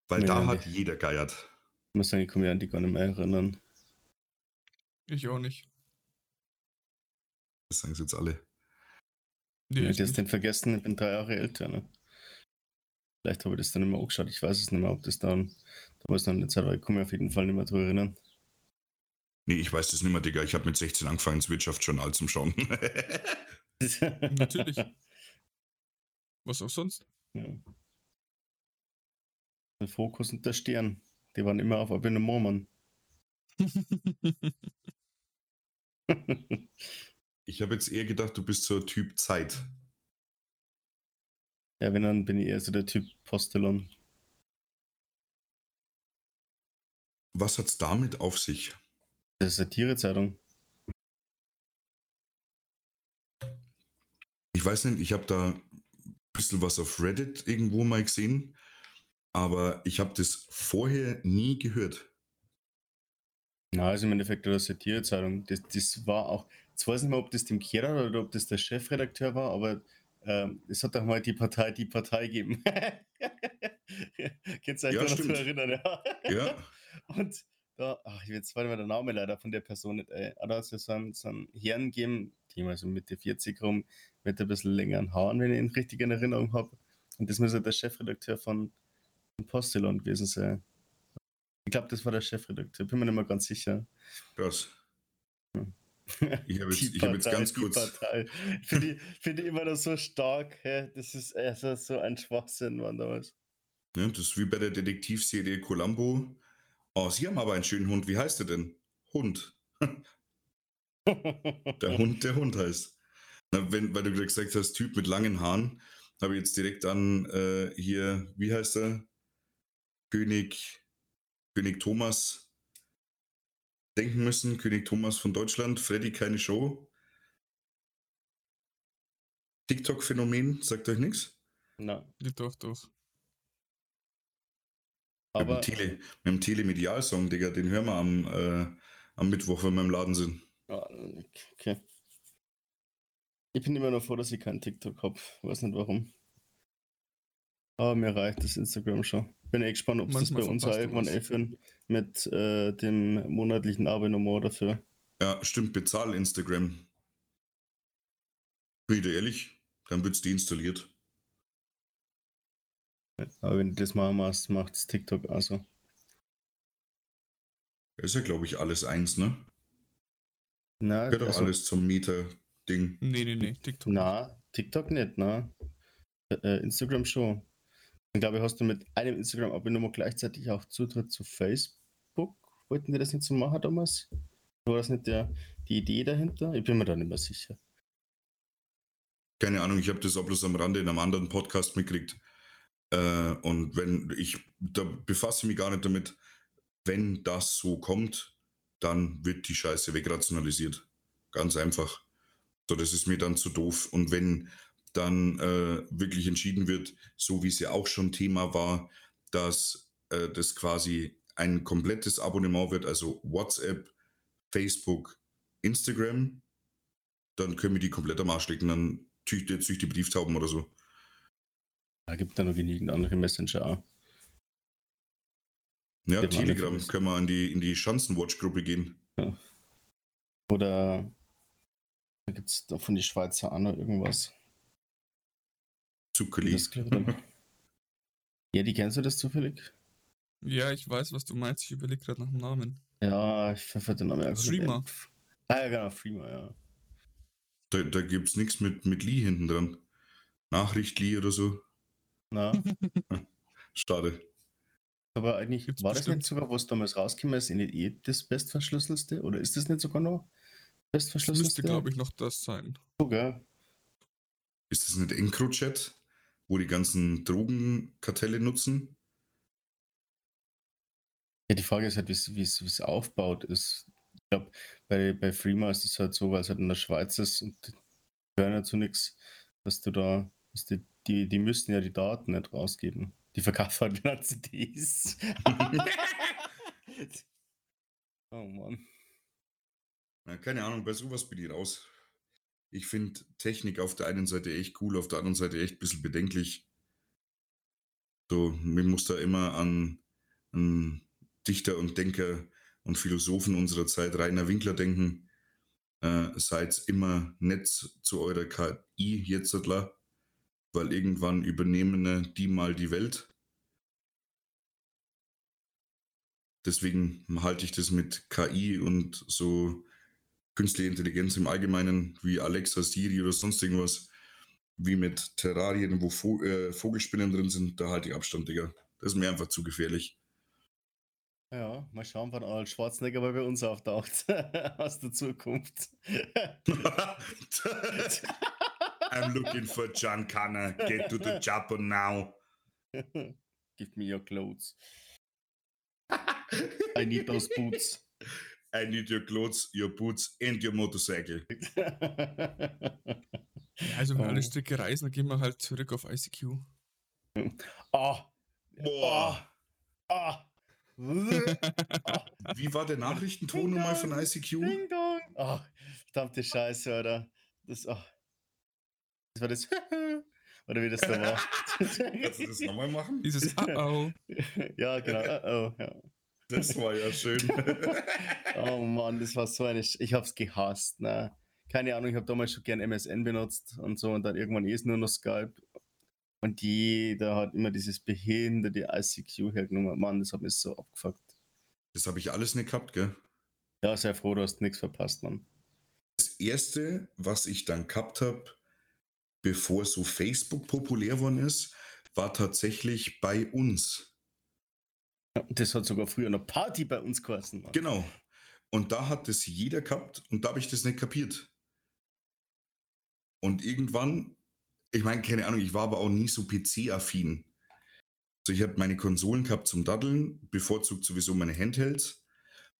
Weil Ja, da hat jeder geiert. Ich muss sagen, ich kann mich an die gar nicht mehr erinnern. Ich auch nicht. Das sagen sie jetzt alle. Nee, Ja, ich hast den vergessen, ich bin drei Jahre älter. Ne? Vielleicht habe ich das dann nicht mehr angeschaut. Ich weiß es nicht mehr, ob das dann damals noch eine Zeit war. Ich kann mich auf jeden Fall nicht mehr drüber erinnern. Nee, ich weiß das nicht mehr, Digga. Ich habe mit 16 angefangen, das Wirtschaftsjournal zum Schauen. [LAUGHS] Natürlich. Was auch sonst? Ja. Der Fokus und der Stern. Die waren immer auf Abonnement, Mann. [LAUGHS] ich habe jetzt eher gedacht, du bist so Typ Zeit. Ja, wenn dann bin ich eher so der Typ Postelon. Was hat's damit auf sich? Das ist eine Satire-Zeitung. Ich weiß nicht, ich habe da ein bisschen was auf Reddit irgendwo mal gesehen, aber ich habe das vorher nie gehört. Na, also im Endeffekt eine Satire-Zeitung. Das, das war auch, jetzt weiß ich nicht mehr, ob das dem Kehrer oder ob das der Chefredakteur war, aber ähm, es hat doch mal die Partei die Partei gegeben. Könnt ihr euch Ja, noch dran erinnern? Ja. Ja, [LAUGHS] Und da, ach, ich zwar nicht mehr der Name leider von der Person nicht, ey. aber da hat es ja so einen, so einen Herrn gegeben, die mal so Mitte 40 rum, mit ein bisschen längeren Haaren, wenn ich ihn richtig in Erinnerung habe. Und das muss ja der Chefredakteur von, Postelon gewesen sein. Ich glaube, das war der Chefredakteur, bin mir nicht mehr ganz sicher. krass. Ich habe jetzt, hab jetzt ganz kurz. Partei. Finde ich, find ich immer noch so stark. Hä? Das ist also so ein Schwachsinn, Mann, damals. Ne, das ist wie bei der Detektivserie Columbo. Oh, Sie haben aber einen schönen Hund. Wie heißt er denn? Hund. [LAUGHS] Der Hund, der Hund heißt. Na, wenn, weil du gerade gesagt hast, Typ mit langen Haaren, habe ich jetzt direkt an äh, hier, wie heißt er? König, König Thomas denken müssen. König Thomas von Deutschland, Freddy keine Show. TikTok-Phänomen, sagt euch nichts? Na, Ja, doch, doch. Mit aber dem, Tele, mit dem Telemedial-Song, Digga, den hören wir am, äh, am Mittwoch, wenn wir im Laden sind. Okay. Ich bin immer noch froh, dass ich keinen TikTok habe. Weiß nicht warum. Aber mir reicht das Instagram schon. Bin echt gespannt, ob es das bei uns irgendwann einführen mit äh, dem monatlichen Abonnement dafür. Ja, stimmt, bezahl Instagram. Wieder ehrlich, dann wird's deinstalliert. Aber wenn du das machen machst, macht es TikTok also. Ist ja, glaube ich, alles eins, ne? Na, Gehört doch also, alles zum Meta-Ding. Nee, nee, nee, TikTok. na, TikTok nicht, na. Äh, Instagram schon. Ich glaube, hast du mit einem Instagram-Abonnement gleichzeitig auch Zutritt zu Facebook? Wollten die das nicht so machen damals? War das nicht der, die Idee dahinter? Ich bin mir da nicht mehr sicher. Keine Ahnung, ich habe das auch bloß am Rande in einem anderen Podcast mitgekriegt. Äh, und wenn ich, da befasse ich mich gar nicht damit, wenn das so kommt, dann wird die Scheiße wegrationalisiert. Ganz einfach. So, das ist mir dann zu doof. Und wenn dann äh, wirklich entschieden wird, so wie es ja auch schon Thema war, dass äh, das quasi ein komplettes Abonnement wird, also WhatsApp, Facebook, Instagram, dann können wir die komplett am Arsch legen. Dann züchte jetzt durch die Brieftauben oder so. Da gibt da noch genügend andere Messenger auch. Ja, Telegram können wir in die, in die Schanzenwatch-Gruppe gehen. Oder da gibt es von die Schweizer auch noch irgendwas. Zuckerli. Das ja, die kennst du das zufällig? Ja, ich weiß, was du meinst. Ich überlege gerade nach dem Namen. Ja, ich pfeffer den Namen Streamer. ein. Ah ja, genau, Freema, ja. Da, da gibt es nichts mit, mit Lee hinten dran. Nachricht Lee oder so. Na, [LAUGHS] Schade. aber eigentlich Gibt's war das bestimmt. nicht sogar, was damals rausgekommen ist, nicht eh das bestverschlüsselste? Oder ist das nicht sogar noch Das müsste, bestverschlüsselste? glaube ich, noch das sein. Sogar. Ist das nicht EncroChat, wo die ganzen Drogenkartelle nutzen? Ja, die Frage ist halt, wie es aufgebaut ist. Ich glaube, bei, bei Freema ist es halt so, weil es halt in der Schweiz ist und die gehören ja zu nichts, dass du da, dass die, die, die müssten ja die Daten nicht rausgeben. Die verkaufen halt dann CDs. [LAUGHS] oh Mann. Ja, keine Ahnung, bei sowas bin ich raus. Ich finde Technik auf der einen Seite echt cool, auf der anderen Seite echt ein bisschen bedenklich. So, mir muss da immer an, an Dichter und Denker und Philosophen unserer Zeit, Rainer Winkler, denken. Äh, seid immer nett zu eurer KI jetzt, weil irgendwann übernehmen die mal die Welt. Deswegen halte ich das mit KI und so künstliche Intelligenz im Allgemeinen, wie Alexa, Siri oder sonst irgendwas, wie mit Terrarien, wo Vo äh, Vogelspinnen drin sind, da halte ich Abstand, Digga. Das ist mir einfach zu gefährlich. Ja, mal schauen, wann Arnold Schwarzenegger mal bei uns auftaucht. [LAUGHS] Aus der Zukunft. [LAUGHS] I'm looking for John Connor. Get to the chopper now. Give me your clothes. I need those boots. [LAUGHS] I need your clothes, your boots and your motorcycle. Also wenn Oh. alle Stricke reisen, dann gehen wir halt zurück auf ICQ. Ah, Boah. ah. [LAUGHS] Wie war der Nachrichtenton nochmal von ICQ? Ding dong. Ah, verdammte Scheiße, Alter. Das, ah. das war das. [LAUGHS] Oder wie das da war. Kannst du das nochmal machen? Dieses Uh-oh. [LAUGHS] ja, genau. Oh, oh, ja. Das war ja schön. [LAUGHS] oh Mann, das war so eine. Sch ich hab's gehasst. Ne? Keine Ahnung, ich habe damals schon gern MSN benutzt und so und dann irgendwann ist nur noch Skype. Und jeder hat immer dieses behinderte ICQ hergenommen. Mann, das hat mich so abgefuckt. Das habe ich alles nicht gehabt, gell? Ja, sehr froh, du hast nichts verpasst, Mann. Das erste, was ich dann gehabt habe, bevor so Facebook populär geworden ist, war tatsächlich bei uns. Das hat sogar früher eine Party bei uns geheißen, Mann. Genau. Und da hat das jeder gehabt und da habe ich das nicht kapiert. Und irgendwann, ich meine, keine Ahnung, ich war aber auch nie so PC-affin. So, ich habe meine Konsolen gehabt zum Daddeln, bevorzugt sowieso meine Handhelds.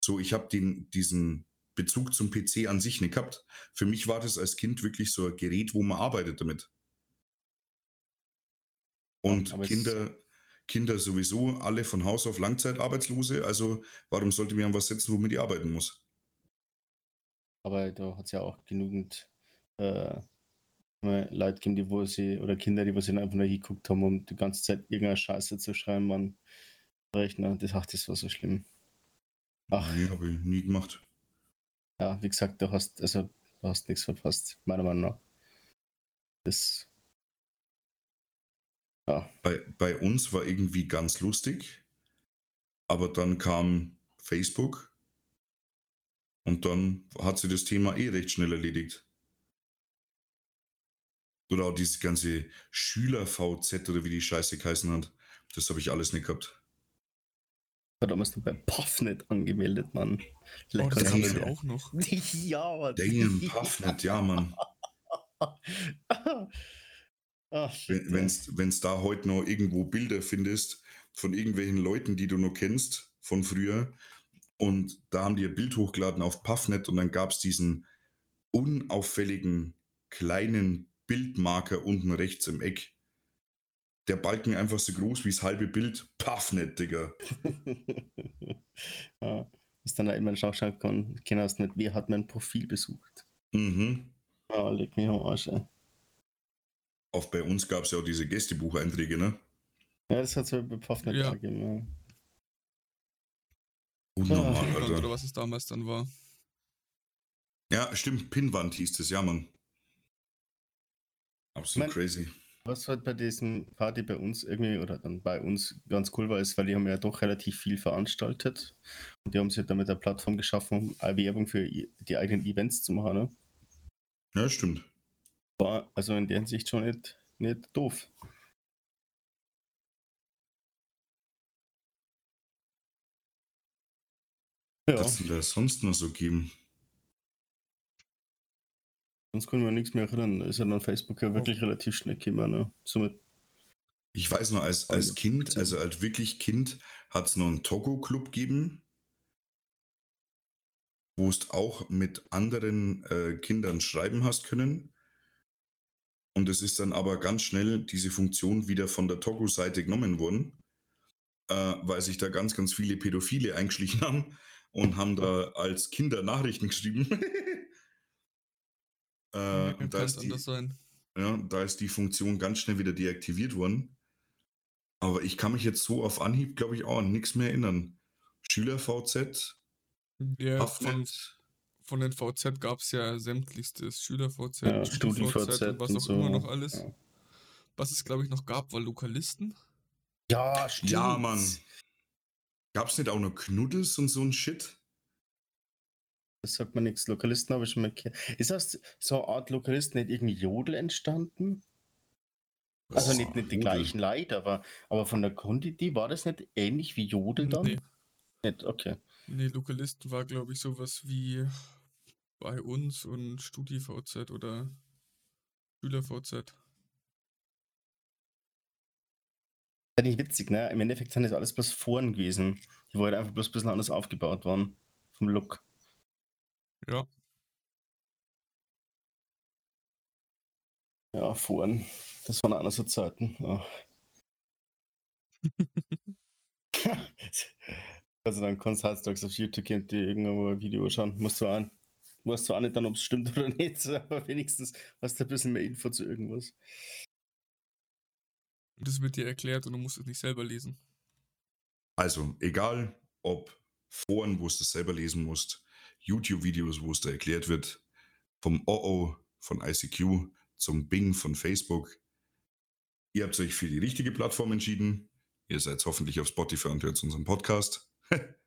So, ich habe diesen Bezug zum PC an sich nicht gehabt. Für mich war das als Kind wirklich so ein Gerät, wo man arbeitet damit. Und Kinder, Kinder sowieso alle von Haus auf Langzeitarbeitslose. Also warum sollte mir an was setzen, womit ich arbeiten muss? Aber da hat es ja auch genügend äh, Leute gegeben, die wo sie, oder Kinder, die wo sie einfach nur hingeguckt haben, um die ganze Zeit irgendeine Scheiße zu schreiben, man Rechner. Das, ach, das war so schlimm. Ach, Nee, habe ich nie gemacht. ja, wie gesagt, du hast, also, du hast nichts verpasst, meiner Meinung nach. Das. Ja, Bei, bei uns war irgendwie ganz lustig, aber dann kam Facebook und dann hat sie das Thema eh recht schnell erledigt. Oder auch dieses ganze Schüler-VZ oder wie die Scheiße geheißen hat. Das habe ich alles nicht gehabt. war damals noch bei Puffnet angemeldet, Mann. Oh, Vielleicht das kannst haben du ja. auch noch. [LAUGHS] Ja, Mann. Damn, Puffnet, ja, Mann. [LAUGHS] Ach, shit, Wenn es da heute noch irgendwo Bilder findest von irgendwelchen Leuten, die du noch kennst von früher, und da haben die ein Bild hochgeladen auf Puffnet und dann gab es diesen unauffälligen kleinen Bildmarker unten rechts im Eck. Der Balken einfach so groß wie das halbe Bild. Puffnet, Digga. [LAUGHS] ja, dass dann auch immer schauen kann, kannst nicht, wer hat mein Profil besucht. Mhm. Ah, leg mich am Arsch, ey. Auch bei uns gab es ja auch diese Gästebucheinträge, ne? Ja, das hat es bei Puff nicht Ja. gegeben. Ja. Unnormal, Alter. oder was es damals dann war. Ja, stimmt, Pinwand hieß das, ja, Mann. Absolut Mein- crazy. Was halt bei diesem Party bei uns irgendwie oder dann bei uns ganz cool war, ist, weil die haben ja doch relativ viel veranstaltet und die haben sich damit eine Plattform geschaffen, um eine Werbung für die eigenen Events zu machen. Ne? Ja, stimmt. War also in der Hinsicht schon nicht, nicht doof. Ja, Was denn da sonst noch so geben? sonst können wir nichts mehr erinnern. Ist ja dann Facebook ja wirklich relativ schnell gekommen. Ne? Somit, Ich weiß noch, als, als Kind, also als wirklich Kind, hat es noch einen Togo-Club gegeben, wo es auch mit anderen äh, Kindern schreiben hast können. Und es ist dann aber ganz schnell diese Funktion wieder von der Togo-Seite genommen worden, äh, weil sich da ganz, ganz viele Pädophile eingeschlichen haben und haben da als Kinder Nachrichten geschrieben. [LAUGHS] äh, Ja, da ist die, sein. ja, da ist die Funktion ganz schnell wieder deaktiviert worden. Aber ich kann mich jetzt so auf Anhieb, glaube ich, auch an nichts mehr erinnern. Schüler-VZ, Ja, Haftnet, von den VZ gab es ja sämtlichstes Schüler-VZ, Ja, Studi-VZ und was und auch so, immer noch alles. ja. Was es, glaube ich, noch gab, war Lokalisten. ja, stimmt. Ja, Mann. Gab es nicht auch noch Knuddels und so ein Shit? Das sagt man nichts. Lokalisten habe ich schon mal gehört. Ist das so eine Art Lokalisten nicht irgendwie Jodel entstanden? Also nicht, nicht die gleichen Leute, aber, aber von der Quantity war das nicht ähnlich wie Jodel dann? Nee, Nicht, okay. nee, Lokalisten war, glaube ich, sowas wie bei uns und Studi-VZ oder Schüler-VZ. Ja, nicht witzig, ne? Im Endeffekt sind das alles bloß Foren gewesen, die wo halt einfach bloß ein bisschen anders aufgebaut waren. Vom Look. Ja, Ja, Foren. Das waren andere Zeiten. Ja. [LAUGHS] [LAUGHS] also dann kannst du heutzutage auf YouTube und dir irgendwo ein Video schauen. Musst du an. Weißt zwar auch nicht dann, ob es stimmt oder nicht, [LAUGHS] aber wenigstens hast du ein bisschen mehr Info zu irgendwas. das wird dir erklärt und du musst es nicht selber lesen. Also, egal ob Foren, wo du es selber lesen musst, YouTube-Videos, wo es da erklärt wird, vom OO von ICQ zum Bing von Facebook. Ihr habt euch für die richtige Plattform entschieden. Ihr seid hoffentlich auf Spotify und hört unseren Podcast. [LAUGHS]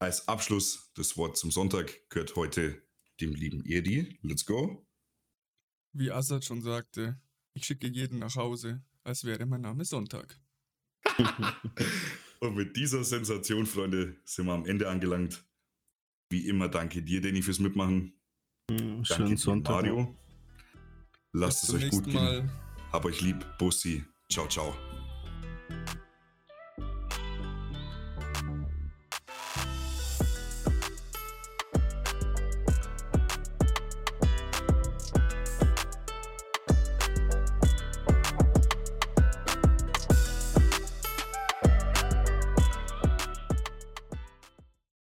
Als Abschluss das Wort zum Sonntag gehört heute dem lieben Edi. Let's go. Wie Assad schon sagte, ich schicke jeden nach Hause, als wäre mein Name Sonntag. [LAUGHS] Und mit dieser Sensation, Freunde, sind wir am Ende angelangt. Wie immer, danke dir, Danny, fürs Mitmachen. Hm, Danke Schönen dir, Sonntag. Mario. Lasst Bis es euch gut gehen. Mal. Hab euch lieb. Bussi. Ciao, ciao.